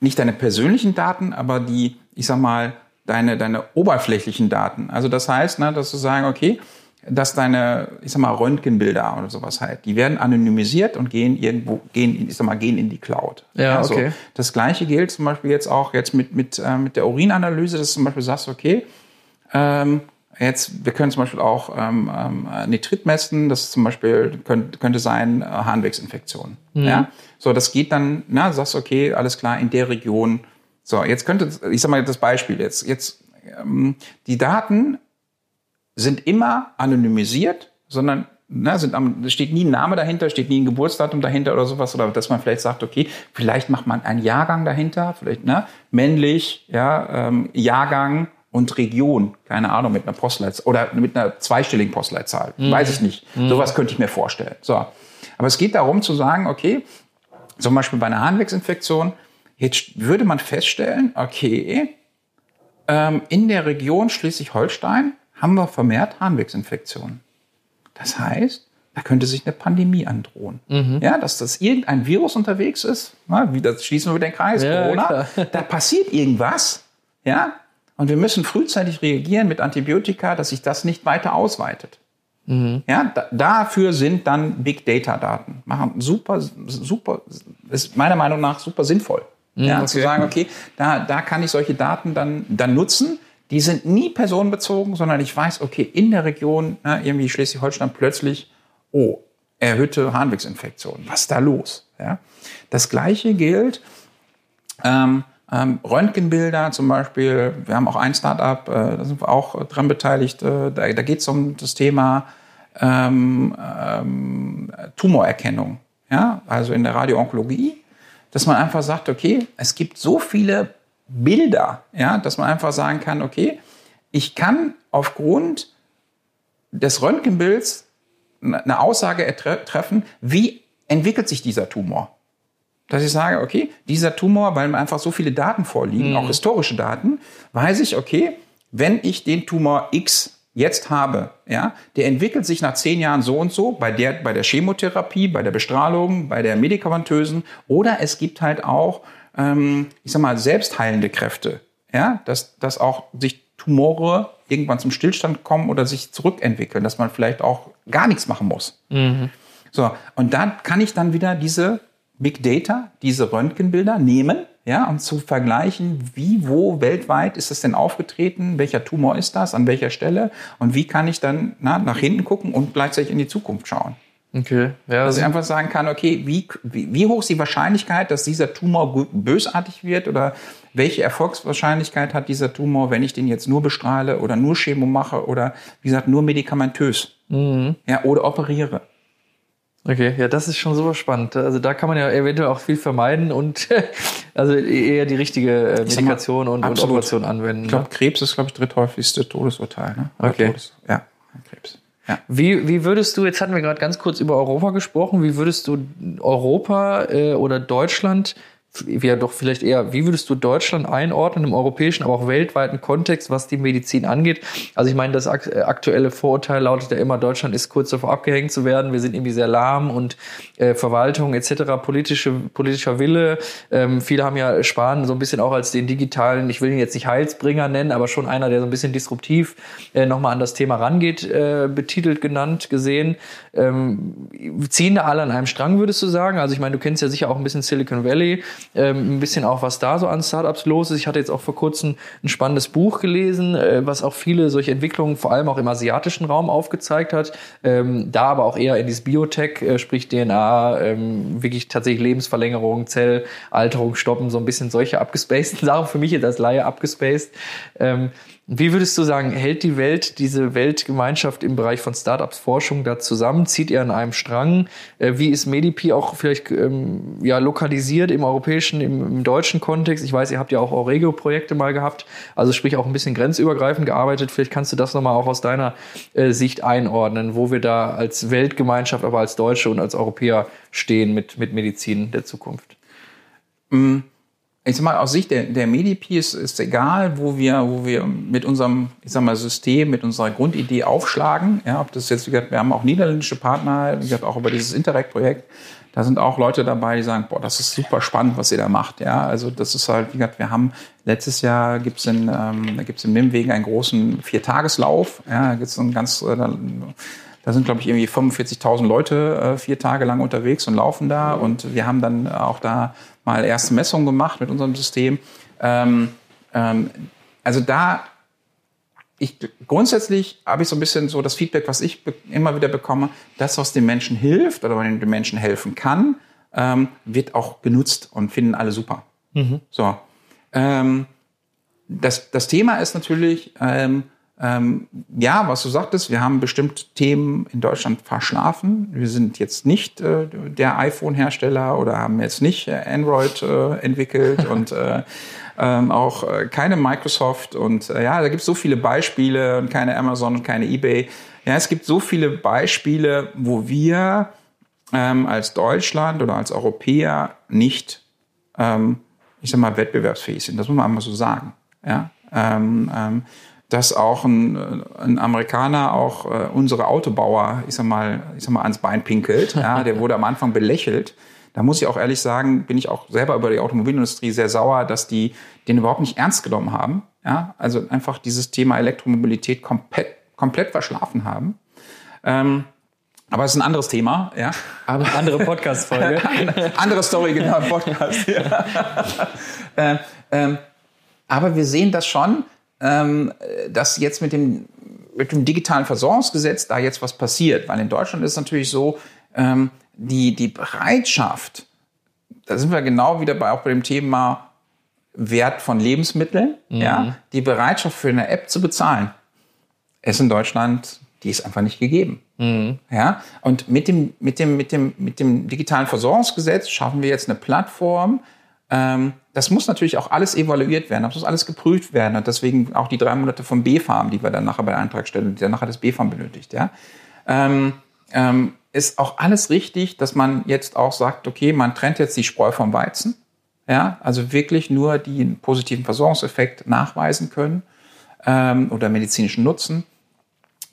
nicht deine persönlichen Daten, aber die, ich sag mal, deine, deine oberflächlichen Daten. Also das heißt, ne, dass du sagen, okay, dass deine, ich sag mal, Röntgenbilder oder sowas halt, die werden anonymisiert und gehen irgendwo, gehen, ich sag mal, gehen in die Cloud. Ja, also, okay. Das gleiche gilt zum Beispiel jetzt auch jetzt mit, mit, äh, mit der Urinanalyse, dass du zum Beispiel sagst, okay, ähm, Jetzt, wir können zum Beispiel auch ähm, ähm, Nitrit messen. Das zum Beispiel könnte, könnte sein äh, Harnwegsinfektion. Mhm. Ja, so das geht dann. Na, sagst okay, alles klar in der Region. So, jetzt könnte ich sag mal das Beispiel jetzt. Jetzt ähm, die Daten sind immer anonymisiert, sondern na, sind am, steht nie ein Name dahinter, steht nie ein Geburtsdatum dahinter oder sowas, oder dass man vielleicht sagt, okay, vielleicht macht man einen Jahrgang dahinter, vielleicht ne, männlich, ja, ähm, Jahrgang und Region, keine Ahnung, mit einer Postleitzahl oder mit einer zweistelligen Postleitzahl, mhm. weiß ich nicht. Mhm. Sowas könnte ich mir vorstellen. So, aber es geht darum zu sagen, okay, zum Beispiel bei einer Harnwegsinfektion, jetzt würde man feststellen, okay, ähm, in der Region Schleswig-Holstein haben wir vermehrt Harnwegsinfektionen. Das heißt, da könnte sich eine Pandemie androhen. Mhm. Ja, dass das irgendein Virus unterwegs ist, na, wie das schließen wir den Kreis, ja, Corona, da passiert irgendwas, ja, und wir müssen frühzeitig reagieren mit Antibiotika, dass sich das nicht weiter ausweitet. Mhm. Ja, da, dafür sind dann Big Data Daten. Machen super, super, ist meiner Meinung nach super sinnvoll. Mhm, ja, okay. zu sagen, okay, da, da kann ich solche Daten dann, dann nutzen die sind nie personenbezogen, sondern ich weiß, okay, in der Region, na, ne, irgendwie Schleswig-Holstein plötzlich, oh, erhöhte Harnwegsinfektion. Was ist da los? Ja? Das Gleiche gilt, ähm, ähm, Röntgenbilder zum Beispiel. Wir haben auch ein Startup, äh, da sind wir auch dran beteiligt. Äh, da da geht es um das Thema ähm, ähm, Tumorerkennung. Ja? Also in der Radioonkologie, dass man einfach sagt, okay, es gibt so viele Bilder, ja, dass man einfach sagen kann, okay, ich kann aufgrund des Röntgenbilds eine Aussage treffen, wie entwickelt sich dieser Tumor. Dass ich sage, okay, dieser Tumor, weil mir einfach so viele Daten vorliegen, mhm. auch historische Daten, weiß ich, okay, wenn ich den Tumor X jetzt habe, ja, der entwickelt sich nach zehn Jahren so und so, bei der, bei der Chemotherapie, bei der Bestrahlung, bei der medikamentösen, oder es gibt halt auch ähm, ich sag mal, selbstheilende Kräfte. Ja, dass, dass auch sich Tumore irgendwann zum Stillstand kommen oder sich zurückentwickeln, dass man vielleicht auch gar nichts machen muss. Mhm. So, und da kann ich dann wieder diese Big Data, diese Röntgenbilder nehmen, ja, um zu vergleichen, wie, wo weltweit ist es denn aufgetreten, welcher Tumor ist das, an welcher Stelle und wie kann ich dann na, nach hinten gucken und gleichzeitig in die Zukunft schauen. Okay. Ja, dass ich einfach sagen kann, okay, wie, wie, wie hoch ist die Wahrscheinlichkeit, dass dieser Tumor bösartig wird oder welche Erfolgswahrscheinlichkeit hat dieser Tumor, wenn ich den jetzt nur bestrahle oder nur Chemo mache oder wie gesagt nur medikamentös mhm. ja, oder operiere. Okay, ja, das ist schon super spannend. Also da kann man ja eventuell auch viel vermeiden und also eher die richtige äh, Medikation mal, und, und, Operation anwenden. Ich glaube, ne? Krebs ist, glaube ich, dritthäufigste Todesurteil. Ne? okay. Todes, ja, Krebs. Ja. Wie, wie würdest du, jetzt hatten wir gerade ganz kurz über Europa gesprochen, wie würdest du Europa äh, oder Deutschland ja doch vielleicht eher, wie würdest du Deutschland einordnen im europäischen, aber auch weltweiten Kontext, was die Medizin angeht? Also ich meine, das äh, aktuelle Vorurteil lautet ja immer, Deutschland ist kurz davor abgehängt zu werden. Wir sind irgendwie sehr lahm und äh, Verwaltung etc., politische, politischer Wille. Ähm, viele haben ja Spahn so ein bisschen auch als den digitalen, ich will ihn jetzt nicht Heilsbringer nennen, aber schon einer, der so ein bisschen disruptiv äh, nochmal an das Thema rangeht, äh, betitelt, genannt, gesehen. Ähm, ziehen da alle an einem Strang, würdest du sagen? Also ich meine, du kennst ja sicher auch ein bisschen Silicon Valley ähm, ein bisschen auch, was da so an Startups los ist. Ich hatte jetzt auch vor kurzem ein spannendes Buch gelesen, äh, was auch viele solche Entwicklungen vor allem auch im asiatischen Raum aufgezeigt hat. Ähm, da aber auch eher in dieses Biotech, äh, sprich DNA, ähm, wirklich tatsächlich Lebensverlängerung, Zellalterung stoppen, so ein bisschen solche abgespaceden Sachen. Für mich jetzt als Laie abgespaced. Ähm, Wie würdest du sagen, hält die Welt, diese Weltgemeinschaft im Bereich von Startups Forschung da zusammen? Zieht ihr an einem Strang? Äh, wie ist Medipi auch vielleicht ähm, ja, lokalisiert im europäischen, im, im, deutschen Kontext? Ich weiß, ihr habt ja auch Aurego-Projekte mal gehabt, also sprich auch ein bisschen grenzübergreifend gearbeitet. Vielleicht kannst du das nochmal auch aus deiner äh, Sicht einordnen, wo wir da als Weltgemeinschaft, aber als Deutsche und als Europäer stehen mit, mit Medizin der Zukunft. Mm ich sag mal, aus Sicht der, der Medipi ist, ist egal, wo wir, wo wir mit unserem, ich sag mal, System, mit unserer Grundidee aufschlagen. Ja, ob das jetzt, wie gesagt, wir haben auch niederländische Partner, wie gesagt, auch über dieses Interreg-Projekt. Da sind auch Leute dabei, die sagen, boah, das ist super spannend, was ihr da macht. Ja, also das ist halt, wie gesagt, wir haben letztes Jahr gibt's in, ähm, da gibt's in Nimwegen einen großen Viertageslauf. Ja, da gibt's einen ganz, äh, da, da sind, glaube ich, irgendwie 45.000 Leute äh, vier Tage lang unterwegs und laufen da. Und wir haben dann auch da mal erste Messungen gemacht mit unserem System. Ähm, ähm, also da, ich, grundsätzlich habe ich so ein bisschen so das Feedback, was ich immer wieder bekomme, das, was den Menschen hilft oder den Menschen helfen kann, ähm, wird auch genutzt und finden alle super. Mhm. So. Ähm, das, das Thema ist natürlich, ähm, ja, was du sagtest, wir haben bestimmt Themen in Deutschland verschlafen. Wir sind jetzt nicht äh, der iPhone-Hersteller oder haben jetzt nicht äh, Android äh, entwickelt und äh, ähm, auch äh, keine Microsoft. Und äh, ja, da gibt es so viele Beispiele und keine Amazon und keine eBay. Ja, es gibt so viele Beispiele, wo wir ähm, als Deutschland oder als Europäer nicht, ähm, ich sag mal, wettbewerbsfähig sind. Das muss man einmal so sagen. Ja. Ähm, ähm, dass auch ein, ein Amerikaner auch äh, unsere Autobauer, ich sag mal, ich sag mal, ans Bein pinkelt. Ja, der wurde am Anfang belächelt. Da muss ich auch ehrlich sagen, bin ich auch selber über die Automobilindustrie sehr sauer, dass die den überhaupt nicht ernst genommen haben. Ja, also einfach dieses Thema Elektromobilität komplett, komplett verschlafen haben. Ähm, aber es ist ein anderes Thema, ja. Aber andere Podcast-Folge. andere Story, genau, Podcast. Ja. äh, ähm, aber wir sehen das schon, ähm, dass jetzt mit dem, mit dem digitalen Versorgungsgesetz da jetzt was passiert. Weil in Deutschland ist natürlich so, ähm, die, die Bereitschaft, da sind wir genau wieder bei, auch bei dem Thema Wert von Lebensmitteln, mhm. ja, die Bereitschaft für eine App zu bezahlen, ist in Deutschland, die ist einfach nicht gegeben. Mhm. Ja, und mit dem, mit dem, mit dem, mit dem digitalen Versorgungsgesetz schaffen wir jetzt eine Plattform, ähm, das muss natürlich auch alles evaluiert werden, das muss alles geprüft werden und deswegen auch die drei Monate vom B-Farm, die wir dann nachher bei der Antragstellung, die dann nachher das B-Farm benötigt, ja. Ähm, ähm, ist auch alles richtig, dass man jetzt auch sagt, okay, man trennt jetzt die Spreu vom Weizen, ja, also wirklich nur den positiven Versorgungseffekt nachweisen können ähm, oder medizinischen Nutzen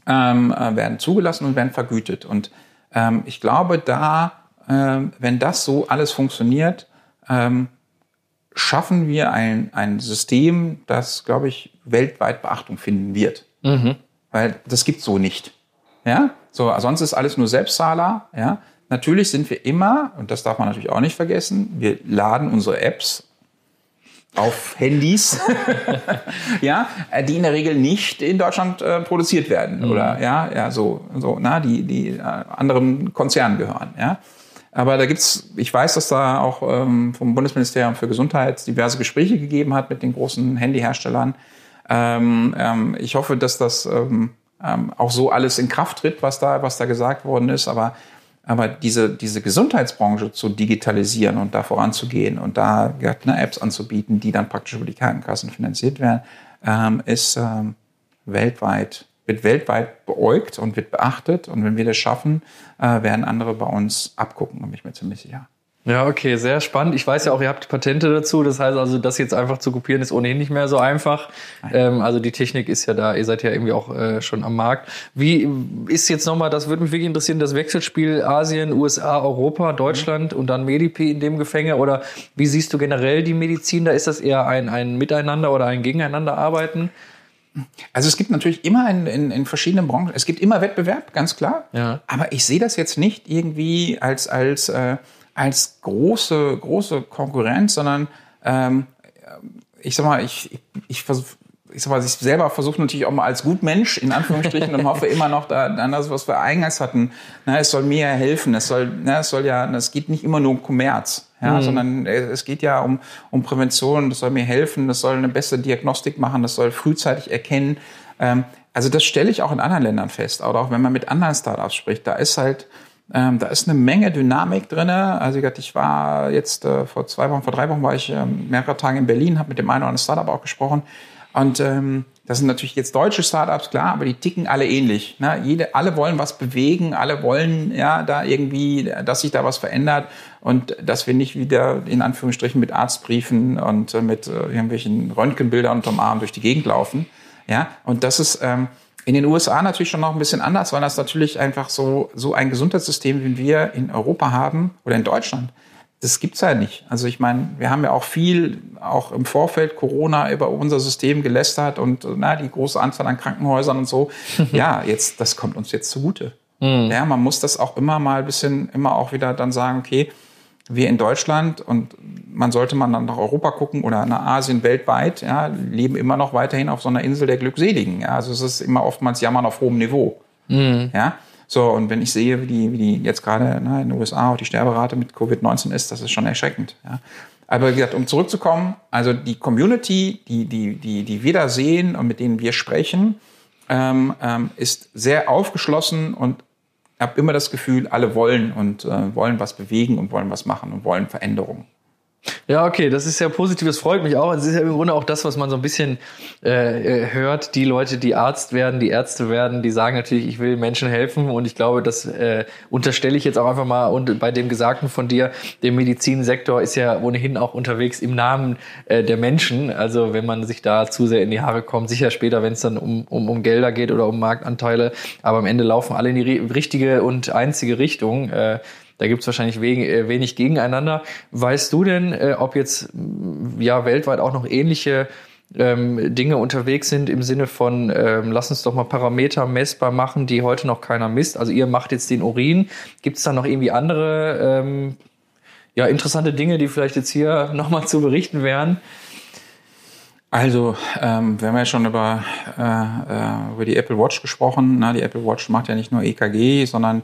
ähm, äh, werden zugelassen und werden vergütet. Und ähm, ich glaube, da, äh, wenn das so alles funktioniert, ähm, schaffen wir ein, ein System, das, glaube ich, weltweit Beachtung finden wird. Mhm. Weil das gibt so nicht. Ja, so, sonst ist alles nur Selbstzahler. Ja, natürlich sind wir immer, und das darf man natürlich auch nicht vergessen, wir laden unsere Apps auf Handys, ja, die in der Regel nicht in Deutschland äh, produziert werden mhm. oder ja, ja so so, na, die die äh, anderen Konzernen gehören, ja. Aber da gibt's, ich weiß, dass da auch ähm, vom Bundesministerium für Gesundheit diverse Gespräche gegeben hat mit den großen Handyherstellern. Ähm, ähm, ich hoffe, dass das ähm, ähm, auch so alles in Kraft tritt, was da, was da gesagt worden ist. Aber, aber diese, diese Gesundheitsbranche zu digitalisieren und da voranzugehen und da ne, Apps anzubieten, die dann praktisch über die Krankenkassen finanziert werden, ähm, ist weltweit wird weltweit beäugt und wird beachtet. Und wenn wir das schaffen, äh, werden andere bei uns abgucken, bin ich mir ziemlich sicher. Ja, okay, sehr spannend. Ich weiß ja auch, ihr habt Patente dazu. Das heißt also, das jetzt einfach zu kopieren ist ohnehin nicht mehr so einfach. Ähm, also die Technik ist ja da. Ihr seid ja irgendwie auch äh, schon am Markt. Wie ist jetzt nochmal, das würde mich wirklich interessieren, das Wechselspiel Asien, USA, Europa, Deutschland mhm. und dann Medipi in dem Gefänge? Oder wie siehst du generell die Medizin? Da ist das eher ein, ein Miteinander oder ein Gegeneinander arbeiten? Also es gibt natürlich immer in, in, in verschiedenen Branchen, es gibt immer Wettbewerb, ganz klar. Ja. Aber ich sehe das jetzt nicht irgendwie als, als, äh, als große, große Konkurrenz, sondern ähm, ich sag mal, ich, ich, ich versuche ich sag mal, ich selber versuche natürlich auch mal als Gutmensch, in Anführungsstrichen, und hoffe immer noch da, an das, was wir eingangs hatten. Na, es soll mir helfen, es soll, na, es soll ja, es geht nicht immer nur um Kommerz, ja, mhm. sondern es geht ja um, um Prävention, das soll mir helfen, das soll eine bessere Diagnostik machen, das soll frühzeitig erkennen. Ähm, also das stelle ich auch in anderen Ländern fest, oder auch wenn man mit anderen Startups spricht, da ist halt ähm, da ist eine Menge Dynamik drinne. Also ich war jetzt äh, vor zwei Wochen, vor drei Wochen war ich ähm, mehrere Tage in Berlin, habe mit dem einen oder anderen Startup auch gesprochen. Und ähm, das sind natürlich jetzt deutsche Startups, klar, aber die ticken alle ähnlich. Ne? Jede, alle wollen was bewegen, alle wollen ja da irgendwie, dass sich da was verändert und dass wir nicht wieder in Anführungsstrichen mit Arztbriefen und äh, mit äh, irgendwelchen Röntgenbildern unterm Arm durch die Gegend laufen. Ja, und das ist ähm, in den USA natürlich schon noch ein bisschen anders, weil das natürlich einfach so, so ein Gesundheitssystem, wie wir in Europa haben oder in Deutschland, das gibt's ja nicht. Also ich meine, wir haben ja auch viel, auch im Vorfeld Corona über unser System gelästert und na, die große Anzahl an Krankenhäusern und so. ja, jetzt, das kommt uns jetzt zugute. Mhm. Ja, man muss das auch immer mal ein bisschen, immer auch wieder dann sagen, okay, wir in Deutschland und man sollte man dann nach Europa gucken oder nach Asien weltweit, ja, leben immer noch weiterhin auf so einer Insel der Glückseligen. Ja. Also es ist immer oftmals Jammern auf hohem Niveau. Mhm. Ja. So, und wenn ich sehe, wie die, wie die jetzt gerade ne, in den USA auch die Sterberate mit Covid-19 ist, das ist schon erschreckend. Ja. Aber wie gesagt, um zurückzukommen, also die Community, die, die, die, die wir da sehen und mit denen wir sprechen, ähm, ähm, ist sehr aufgeschlossen und habe immer das Gefühl, alle wollen und äh, wollen was bewegen und wollen was machen und wollen Veränderungen. Ja, okay, das ist ja positiv, das freut mich auch. Es ist ja im Grunde auch das, was man so ein bisschen äh, äh, hört. Die Leute, die Arzt werden, die Ärzte werden, die sagen natürlich, ich will Menschen helfen und ich glaube, das äh, unterstelle ich jetzt auch einfach mal und bei dem Gesagten von dir, der Medizinsektor ist ja ohnehin auch unterwegs im Namen äh, der Menschen. Also wenn man sich da zu sehr in die Haare kommt, sicher später, wenn es dann um, um, um Gelder geht oder um Marktanteile, aber am Ende laufen alle in die richtige und einzige Richtung. Äh, da gibt es wahrscheinlich äh, wenig gegeneinander. Weißt du denn, äh, ob jetzt ja weltweit auch noch ähnliche ähm, Dinge unterwegs sind im Sinne von, ähm, lass uns doch mal Parameter messbar machen, die heute noch keiner misst. Also ihr macht jetzt den Urin. Gibt es da noch irgendwie andere ähm, ja, interessante Dinge, die vielleicht jetzt hier nochmal zu berichten wären? Also, ähm, wir haben ja schon über, äh, äh, über die Apple Watch gesprochen. Na, die Apple Watch macht ja nicht nur EKG, sondern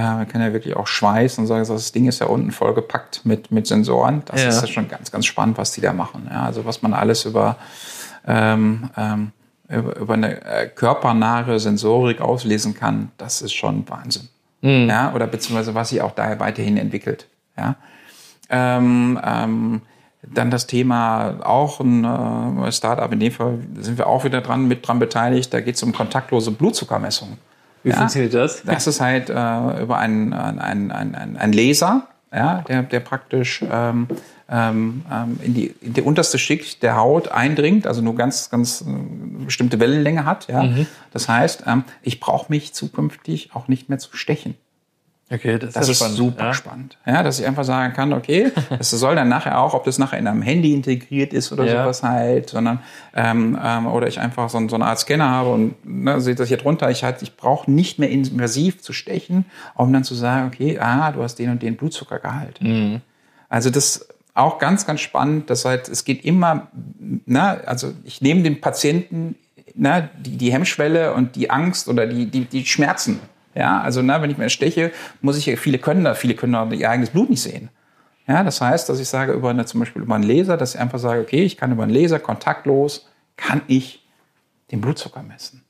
man kann ja wirklich auch Schweiß und sagen, das Ding ist ja unten vollgepackt mit, mit Sensoren. Das ja. ist ja schon ganz, ganz spannend, was die da machen. Ja, also was man alles über, ähm, ähm, über, über eine äh, körpernahe Sensorik auslesen kann, das ist schon Wahnsinn. Mhm. Ja, oder beziehungsweise was sich auch daher weiterhin entwickelt. Ja. Ähm, ähm, dann das Thema auch ein äh, Startup, in dem Fall sind wir auch wieder dran, mit dran beteiligt. Da geht es um kontaktlose Blutzuckermessung. Wie ja, funktioniert das? Das ist halt äh, über einen, einen, einen, einen Laser, ja, der, der praktisch ähm, ähm, ähm, in, die, in die unterste Schicht der Haut eindringt, also nur ganz, ganz äh, bestimmte Wellenlänge hat. Ja. Mhm. Das heißt, ähm, ich brauche mich zukünftig auch nicht mehr zu stechen. Okay, das, das ist, spannend. super ja. spannend. Ja, dass ich einfach sagen kann, okay, das soll dann nachher auch, ob das nachher in einem Handy integriert ist oder ja. sowas halt, sondern ähm, ähm, oder ich einfach so, so eine Art Scanner habe und ne, seht das hier drunter, ich halt, ich brauche nicht mehr invasiv zu stechen, um dann zu sagen, okay, ah, du hast den und den Blutzuckergehalt. Mhm. Also das auch ganz, ganz spannend, das halt, es geht immer, na, ne, also ich nehme dem Patienten na, ne, die, die Hemmschwelle und die Angst oder die, die, die Schmerzen ja, also na, wenn ich mir steche, muss ich, viele können da, viele können da ihr eigenes Blut nicht sehen. Ja, das heißt, dass ich sage über eine, zum Beispiel über einen Laser, dass ich einfach sage, okay, ich kann über einen Laser kontaktlos, kann ich den Blutzucker messen.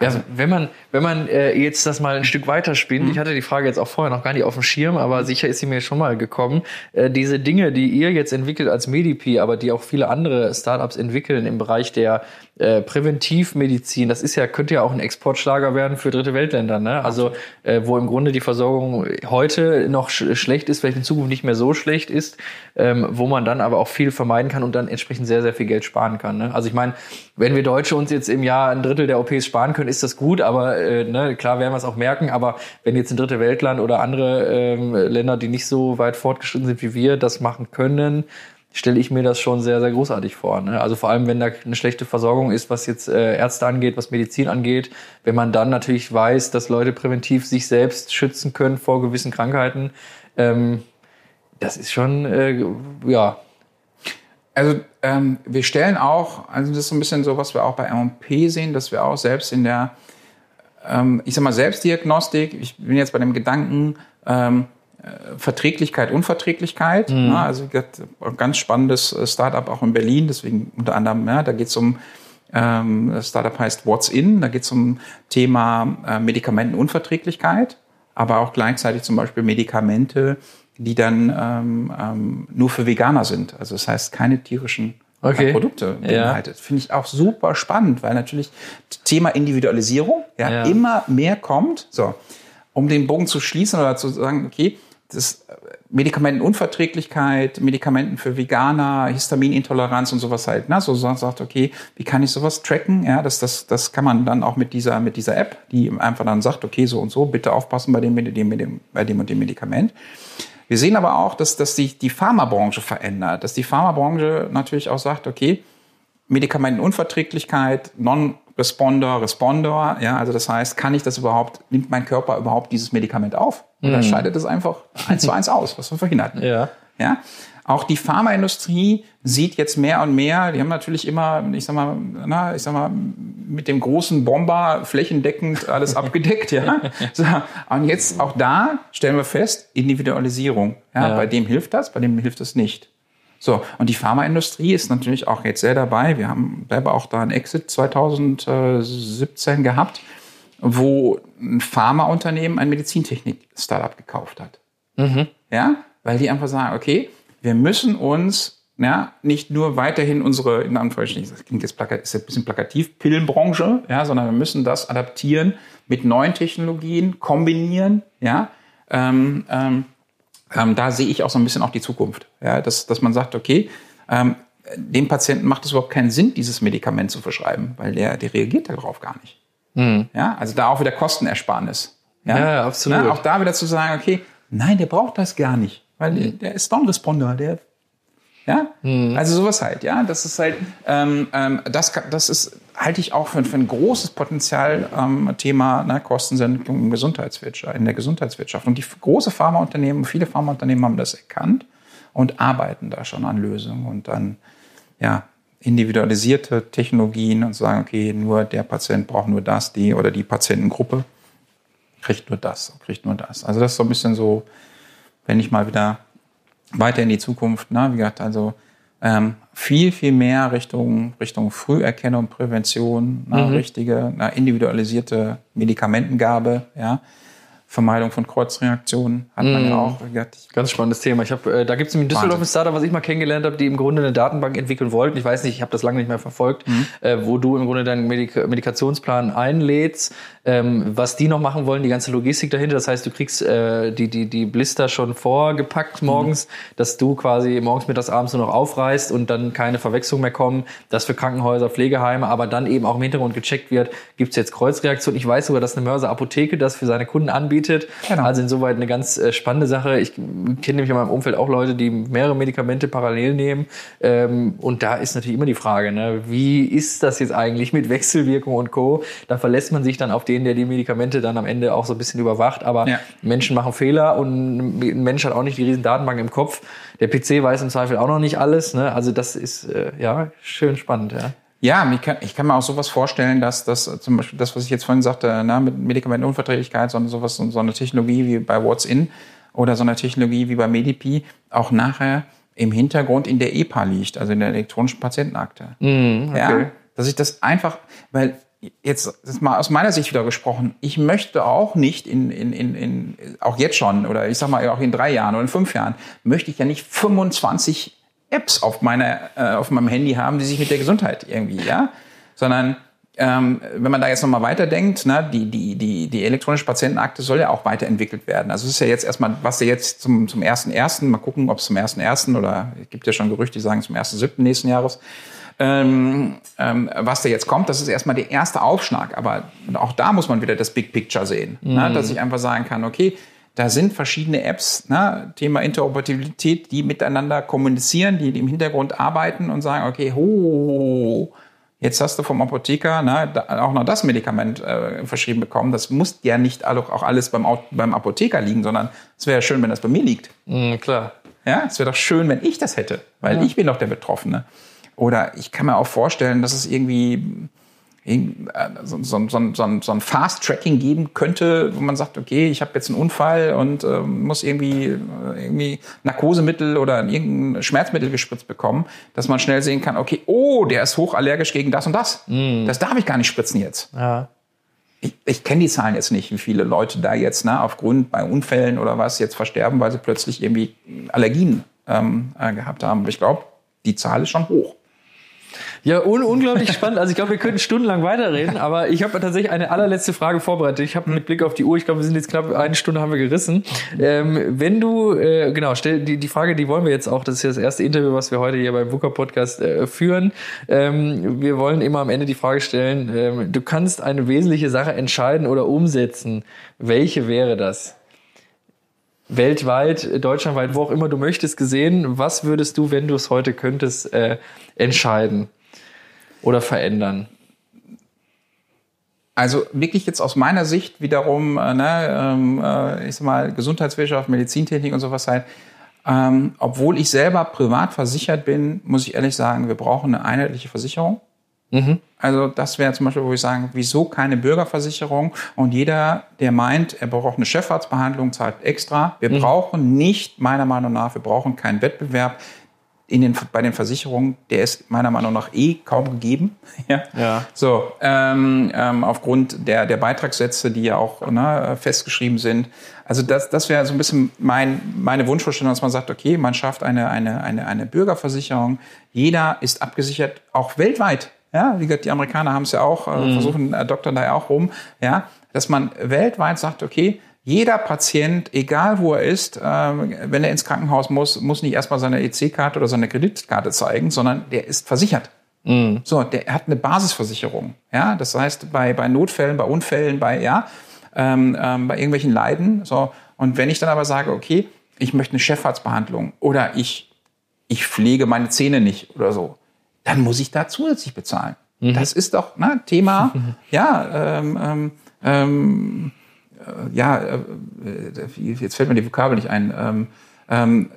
Ja, also, wenn man, wenn man äh, jetzt das mal ein Stück weiter spinnt, mhm. ich hatte die Frage jetzt auch vorher noch gar nicht auf dem Schirm, aber sicher ist sie mir schon mal gekommen. Äh, diese Dinge, die ihr jetzt entwickelt als Medipi, aber die auch viele andere Startups entwickeln im Bereich der äh, Präventivmedizin, das ist ja, könnte ja auch ein Exportschlager werden für dritte Weltländer, ne? Also äh, wo im Grunde die Versorgung heute noch sch schlecht ist, vielleicht in Zukunft nicht mehr so schlecht ist, ähm, wo man dann aber auch viel vermeiden kann und dann entsprechend sehr, sehr viel Geld sparen kann. Ne? Also ich meine, wenn wir Deutsche uns jetzt im Jahr ein Drittel der OPs sparen können, ist das gut, aber äh, ne, klar werden wir es auch merken, aber wenn jetzt ein dritte Weltland oder andere ähm, Länder, die nicht so weit fortgeschritten sind wie wir, das machen können, stelle ich mir das schon sehr, sehr großartig vor. Ne? Also vor allem, wenn da eine schlechte Versorgung ist, was jetzt äh, Ärzte angeht, was Medizin angeht, wenn man dann natürlich weiß, dass Leute präventiv sich selbst schützen können vor gewissen Krankheiten, ähm, das ist schon, äh, ja. Also ähm, wir stellen auch, also das ist so ein bisschen so, was wir auch bei MMP sehen, dass wir auch selbst in der, ähm, ich sag mal, Selbstdiagnostik, ich bin jetzt bei dem Gedanken, ähm, Verträglichkeit, Unverträglichkeit. Mhm. Ja, also ein ganz spannendes äh, Startup auch in Berlin, deswegen unter anderem, ja, da geht es um ähm, das Startup heißt What's In, da geht es um Thema äh, Medikamentenunverträglichkeit, aber auch gleichzeitig zum Beispiel Medikamente, die dann ähm, ähm, nur für Veganer sind. Also das heißt keine tierischen äh, Okay. Produkte Ja. beinhaltet. Finde ich auch super spannend, weil natürlich Thema Individualisierung ja, Ja. immer mehr kommt. So, um den Bogen zu schließen oder zu sagen, okay, das äh, Medikamentenunverträglichkeit, Medikamenten für Veganer, Histaminintoleranz und sowas halt, ne? So sagt, okay, wie kann ich sowas tracken? Ja, das, das, das kann man dann auch mit dieser, mit dieser App, die einfach dann sagt, okay, so und so, bitte aufpassen bei dem, mit dem, bei dem und dem Medikament. Wir sehen aber auch, dass, dass sich die Pharmabranche verändert, dass die Pharmabranche natürlich auch sagt, okay, Medikamentenunverträglichkeit, Non-Responder, Responder, ja, also das heißt, kann ich das überhaupt, nimmt mein Körper überhaupt dieses Medikament auf? Oder scheidet es einfach eins zu eins aus, was wir vorhin hatten? Ja. Ja. Auch die Pharmaindustrie sieht jetzt mehr und mehr, die haben natürlich immer, ich sag mal, na, ich sag mal, mit dem großen Bomber flächendeckend alles abgedeckt, ja. So, und jetzt auch da stellen wir fest, Individualisierung. Ja, Ja. Bei dem hilft das, bei dem hilft es nicht. So, und die Pharmaindustrie ist natürlich auch jetzt sehr dabei. Wir haben selber auch da einen Exit 2017 gehabt, wo ein Pharmaunternehmen ein Medizintechnik-Startup gekauft hat. Ja, weil die einfach sagen, okay, wir müssen uns ja, nicht nur weiterhin unsere, in Anführungsstrichen, das klingt jetzt plakat, ist ein bisschen plakativ, Pillenbranche, ja, sondern wir müssen das adaptieren mit neuen Technologien, kombinieren, ja. Ähm, ähm, ähm, da sehe ich auch so ein bisschen auch die Zukunft, ja, dass, dass man sagt, okay, ähm, dem Patienten macht es überhaupt keinen Sinn, dieses Medikament zu verschreiben, weil der, der reagiert darauf gar nicht. Ja, also da auch wieder Kostenersparnis. Ja, ja, absolut. Na, auch da wieder zu sagen, okay, nein, der braucht das gar nicht, weil der, der ist Non-Responder, der ja, also sowas halt, ja, das ist halt, ähm, ähm, das, das ist, halte ich auch für, für ein großes Potenzial ähm, Thema ne, Kostensenkung im Gesundheitswirtschaft, in der Gesundheitswirtschaft. Und die große Pharmaunternehmen, viele Pharmaunternehmen haben das erkannt und arbeiten da schon an Lösungen und dann, ja, individualisierte Technologien und sagen, okay, nur der Patient braucht nur das, die oder die Patientengruppe kriegt nur das, kriegt nur das. Also das ist so ein bisschen so, wenn ich mal wieder weiter in die Zukunft, ne, wie gesagt, also ähm, viel, viel mehr Richtung, Richtung Früherkennung, Prävention, ne, richtige, ne, individualisierte Medikamentengabe, ja, Vermeidung von Kreuzreaktionen hat man ja auch. Wie gesagt, ich, Ganz spannendes Thema. Ich hab, äh, da gibt es in Düsseldorf ein Startup, was ich mal kennengelernt habe, die im Grunde eine Datenbank entwickeln wollten. Ich weiß nicht, ich habe das lange nicht mehr verfolgt, äh, wo du im Grunde deinen Medik Medikationsplan einlädst. Ähm, was die noch machen wollen, die ganze Logistik dahinter. Das heißt, du kriegst äh, die, die, die Blister schon vorgepackt morgens, dass du quasi morgens, mittags, abends nur noch aufreißt und dann keine Verwechslung mehr kommen. Das für Krankenhäuser, Pflegeheime, aber dann eben auch im Hintergrund gecheckt wird, gibt es jetzt Kreuzreaktion. Ich weiß sogar, dass eine Mörser Apotheke das für seine Kunden anbietet. Genau. Also insoweit eine ganz äh, spannende Sache. Ich kenne nämlich in meinem Umfeld auch Leute, die mehrere Medikamente parallel nehmen. Ähm, und da ist natürlich immer die Frage, ne, wie ist das jetzt eigentlich mit Wechselwirkung und Co. Da verlässt man sich dann auf den, der die Medikamente dann am Ende auch so ein bisschen überwacht. Aber Ja. Menschen machen Fehler und ein Mensch hat auch nicht die riesen Datenbank im Kopf. Der PC weiß im Zweifel auch noch nicht alles. Ne? Also das ist äh, ja schön spannend. Ja. Ja, ich kann, ich kann mir auch sowas vorstellen, dass das äh, zum Beispiel das, was ich jetzt vorhin sagte, na, mit Medikamentenunverträglichkeit, sondern sowas, so eine Technologie wie bei What's In oder so eine Technologie wie bei Medipi auch nachher im Hintergrund in der EPA liegt, also in der elektronischen Patientenakte. Ja, dass ich das einfach, weil jetzt ist mal aus meiner Sicht wieder gesprochen, ich möchte auch nicht in, in, in, in auch jetzt schon oder ich sag mal auch in drei Jahren oder in fünf Jahren möchte ich ja nicht 25 Apps auf meiner äh, auf meinem Handy haben, die sich mit der Gesundheit irgendwie, ja, sondern ähm, wenn man da jetzt nochmal weiterdenkt, ne, die, die, die, die elektronische Patientenakte soll ja auch weiterentwickelt werden. Also es ist ja jetzt erstmal, was ja jetzt zum, zum ersten ersten, mal gucken, ob es zum ersten ersten oder es gibt ja schon Gerüchte, die sagen zum ersten siebten nächsten Jahres, ähm, ähm, was da jetzt kommt, das ist erstmal der erste Aufschlag. Aber auch da muss man wieder das Big Picture sehen. Ne? Dass ich einfach sagen kann, okay, da sind verschiedene Apps, ne? Thema Interoperabilität, die miteinander kommunizieren, die im Hintergrund arbeiten und sagen, okay, ho, jetzt hast du vom Apotheker ne, auch noch das Medikament äh, verschrieben bekommen. Das muss ja nicht auch alles beim, beim Apotheker liegen, sondern es wäre ja schön, wenn das bei mir liegt. Mhm, klar. Ja, es wäre doch schön, wenn ich das hätte, weil ich bin doch der Betroffene. Oder ich kann mir auch vorstellen, dass es irgendwie, so, so, so, so, so ein Fast-Tracking geben könnte, wo man sagt, okay, ich habe jetzt einen Unfall und äh, muss irgendwie, äh, irgendwie Narkosemittel oder irgendein Schmerzmittel gespritzt bekommen, dass man schnell sehen kann, okay, oh, der ist hochallergisch gegen das und das. Mm. Das darf ich gar nicht spritzen jetzt. Ja. Ich, ich kenne die Zahlen jetzt nicht, wie viele Leute da jetzt ne, aufgrund bei Unfällen oder was jetzt versterben, weil sie plötzlich irgendwie Allergien ähm, äh, gehabt haben. Ich glaube, die Zahl ist schon hoch. Ja, un unglaublich spannend. Also ich glaube, wir könnten stundenlang weiterreden, aber ich habe tatsächlich eine allerletzte Frage vorbereitet. Ich habe mit Blick auf die Uhr, ich glaube, wir sind jetzt knapp eine Stunde haben wir gerissen. Ähm, wenn du, äh, genau, stell die, die Frage, die wollen wir jetzt auch, das ist ja das erste Interview, was wir heute hier beim VUCA Podcast äh, führen. Ähm, wir wollen immer am Ende die Frage stellen, ähm, du kannst eine wesentliche Sache entscheiden oder umsetzen. Welche wäre das? weltweit, deutschlandweit, wo auch immer du möchtest, gesehen. Was würdest du, wenn du es heute könntest, äh, entscheiden? Oder verändern? Also wirklich jetzt aus meiner Sicht wiederum, äh, ne, ähm, äh, ich sag mal, Gesundheitswirtschaft, Medizintechnik und sowas halt, ähm, obwohl ich selber privat versichert bin, muss ich ehrlich sagen, wir brauchen eine einheitliche Versicherung. Mhm. Also das wäre zum Beispiel, wo ich sagen, wieso keine Bürgerversicherung und jeder, der meint, er braucht eine Chefarztbehandlung, zahlt extra. Wir mhm. brauchen nicht, meiner Meinung nach, wir brauchen keinen Wettbewerb in den, bei den Versicherungen, der ist meiner Meinung nach eh kaum gegeben. ja. ja. So, ähm, ähm, aufgrund der, der Beitragssätze, die ja auch ne, festgeschrieben sind. Also das, das wäre so ein bisschen mein, meine Wunschvorstellung, dass man sagt, okay, man schafft eine, eine, eine, eine Bürgerversicherung. Jeder ist abgesichert, auch weltweit. Ja, wie gesagt, die Amerikaner haben es ja auch, äh, mhm. versuchen, äh, doktern da ja auch rum, ja, dass man weltweit sagt, okay, jeder Patient, egal wo er ist, ähm, wenn er ins Krankenhaus muss, muss nicht erstmal seine EC-Karte oder seine Kreditkarte zeigen, sondern der ist versichert. Mhm. So, der hat eine Basisversicherung. Ja, das heißt, bei, bei Notfällen, bei Unfällen, bei, ja, ähm, ähm, bei irgendwelchen Leiden. So. Und wenn ich dann aber sage, okay, ich möchte eine Chefarztbehandlung oder ich, ich pflege meine Zähne nicht oder so, dann muss ich da zusätzlich bezahlen. Mhm. Das ist doch ne, Thema, ja, ähm, ähm, ähm äh, ja, äh, äh, jetzt fällt mir die Vokabel nicht ein. Ähm, ähm,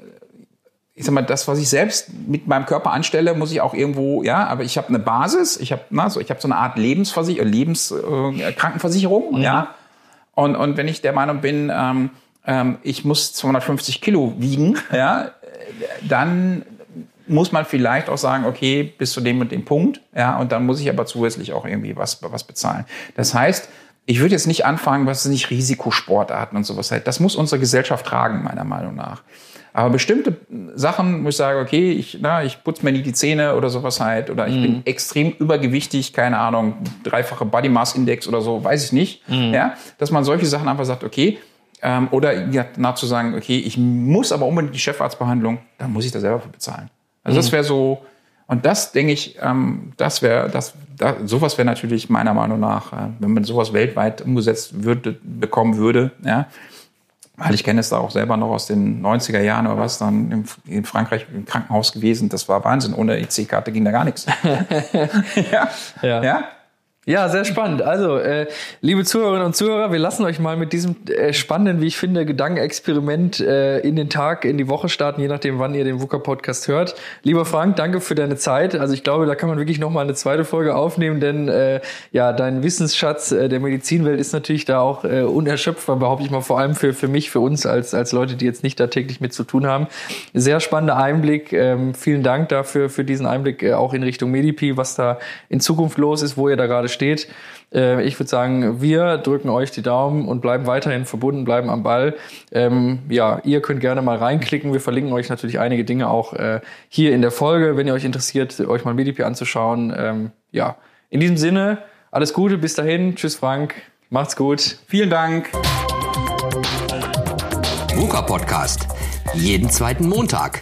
ich sag mal, das, was ich selbst mit meinem Körper anstelle, muss ich auch irgendwo, ja, aber ich habe eine Basis, ich habe so, ich habe so eine Art Lebensversicherung, Lebenskrankenversicherung, mhm. ja. Und, und wenn ich der Meinung bin, ähm, ähm, ich muss 250 Kilo wiegen, ja, dann muss man vielleicht auch sagen, okay, bis zu dem und dem Punkt, ja, und dann muss ich aber zusätzlich auch irgendwie was, was bezahlen. Das heißt, ich würde jetzt nicht anfangen, was ist nicht Risikosportarten und sowas halt. Das muss unsere Gesellschaft tragen, meiner Meinung nach. Aber bestimmte Sachen, wo ich sage, okay, ich, na, ich putze mir nie die Zähne oder sowas halt, oder ich mm. bin extrem übergewichtig, keine Ahnung, dreifache Body Mass Index oder so, weiß ich nicht. Mm. Ja, dass man solche Sachen einfach sagt, okay, ähm, oder ja, zu sagen, okay, ich muss aber unbedingt die Chefarztbehandlung, dann muss ich da selber für bezahlen. Also mm. das wäre so, und das denke ich, ähm, das wäre, das, da, sowas wäre natürlich meiner Meinung nach, äh, wenn man sowas weltweit umgesetzt würde, bekommen würde, ja, weil ich kenne es da auch selber noch aus den 90er Jahren oder was, dann in, in Frankreich im Krankenhaus gewesen, das war Wahnsinn, ohne EC-Karte ging da gar nichts. ja. ja. ja. Ja, sehr spannend. Also, äh, liebe Zuhörerinnen und Zuhörer, wir lassen euch mal mit diesem äh, spannenden, wie ich finde, Gedankenexperiment äh, in den Tag, in die Woche starten, je nachdem, wann ihr den VUCA-Podcast hört. Lieber Frank, danke für deine Zeit. Also ich glaube, da kann man wirklich noch mal eine zweite Folge aufnehmen, denn äh, ja, dein Wissensschatz äh, der Medizinwelt ist natürlich da auch äh, unerschöpfbar, behaupte ich mal, vor allem für, für mich, für uns als, als Leute, die jetzt nicht da täglich mit zu tun haben. Sehr spannender Einblick. Ähm, vielen Dank dafür, für diesen Einblick äh, auch in Richtung Medipi, was da in Zukunft los ist, wo ihr da gerade steht. Äh, ich würde sagen, wir drücken euch die Daumen und bleiben weiterhin verbunden, bleiben am Ball. Ähm, ja, ihr könnt gerne mal reinklicken. Wir verlinken euch natürlich einige Dinge auch äh, hier in der Folge, wenn ihr euch interessiert, euch mal MediP anzuschauen. Ähm, ja, in diesem Sinne, alles Gute, bis dahin. Tschüss, Frank. Macht's gut. Vielen Dank. VUCA Podcast. Jeden zweiten Montag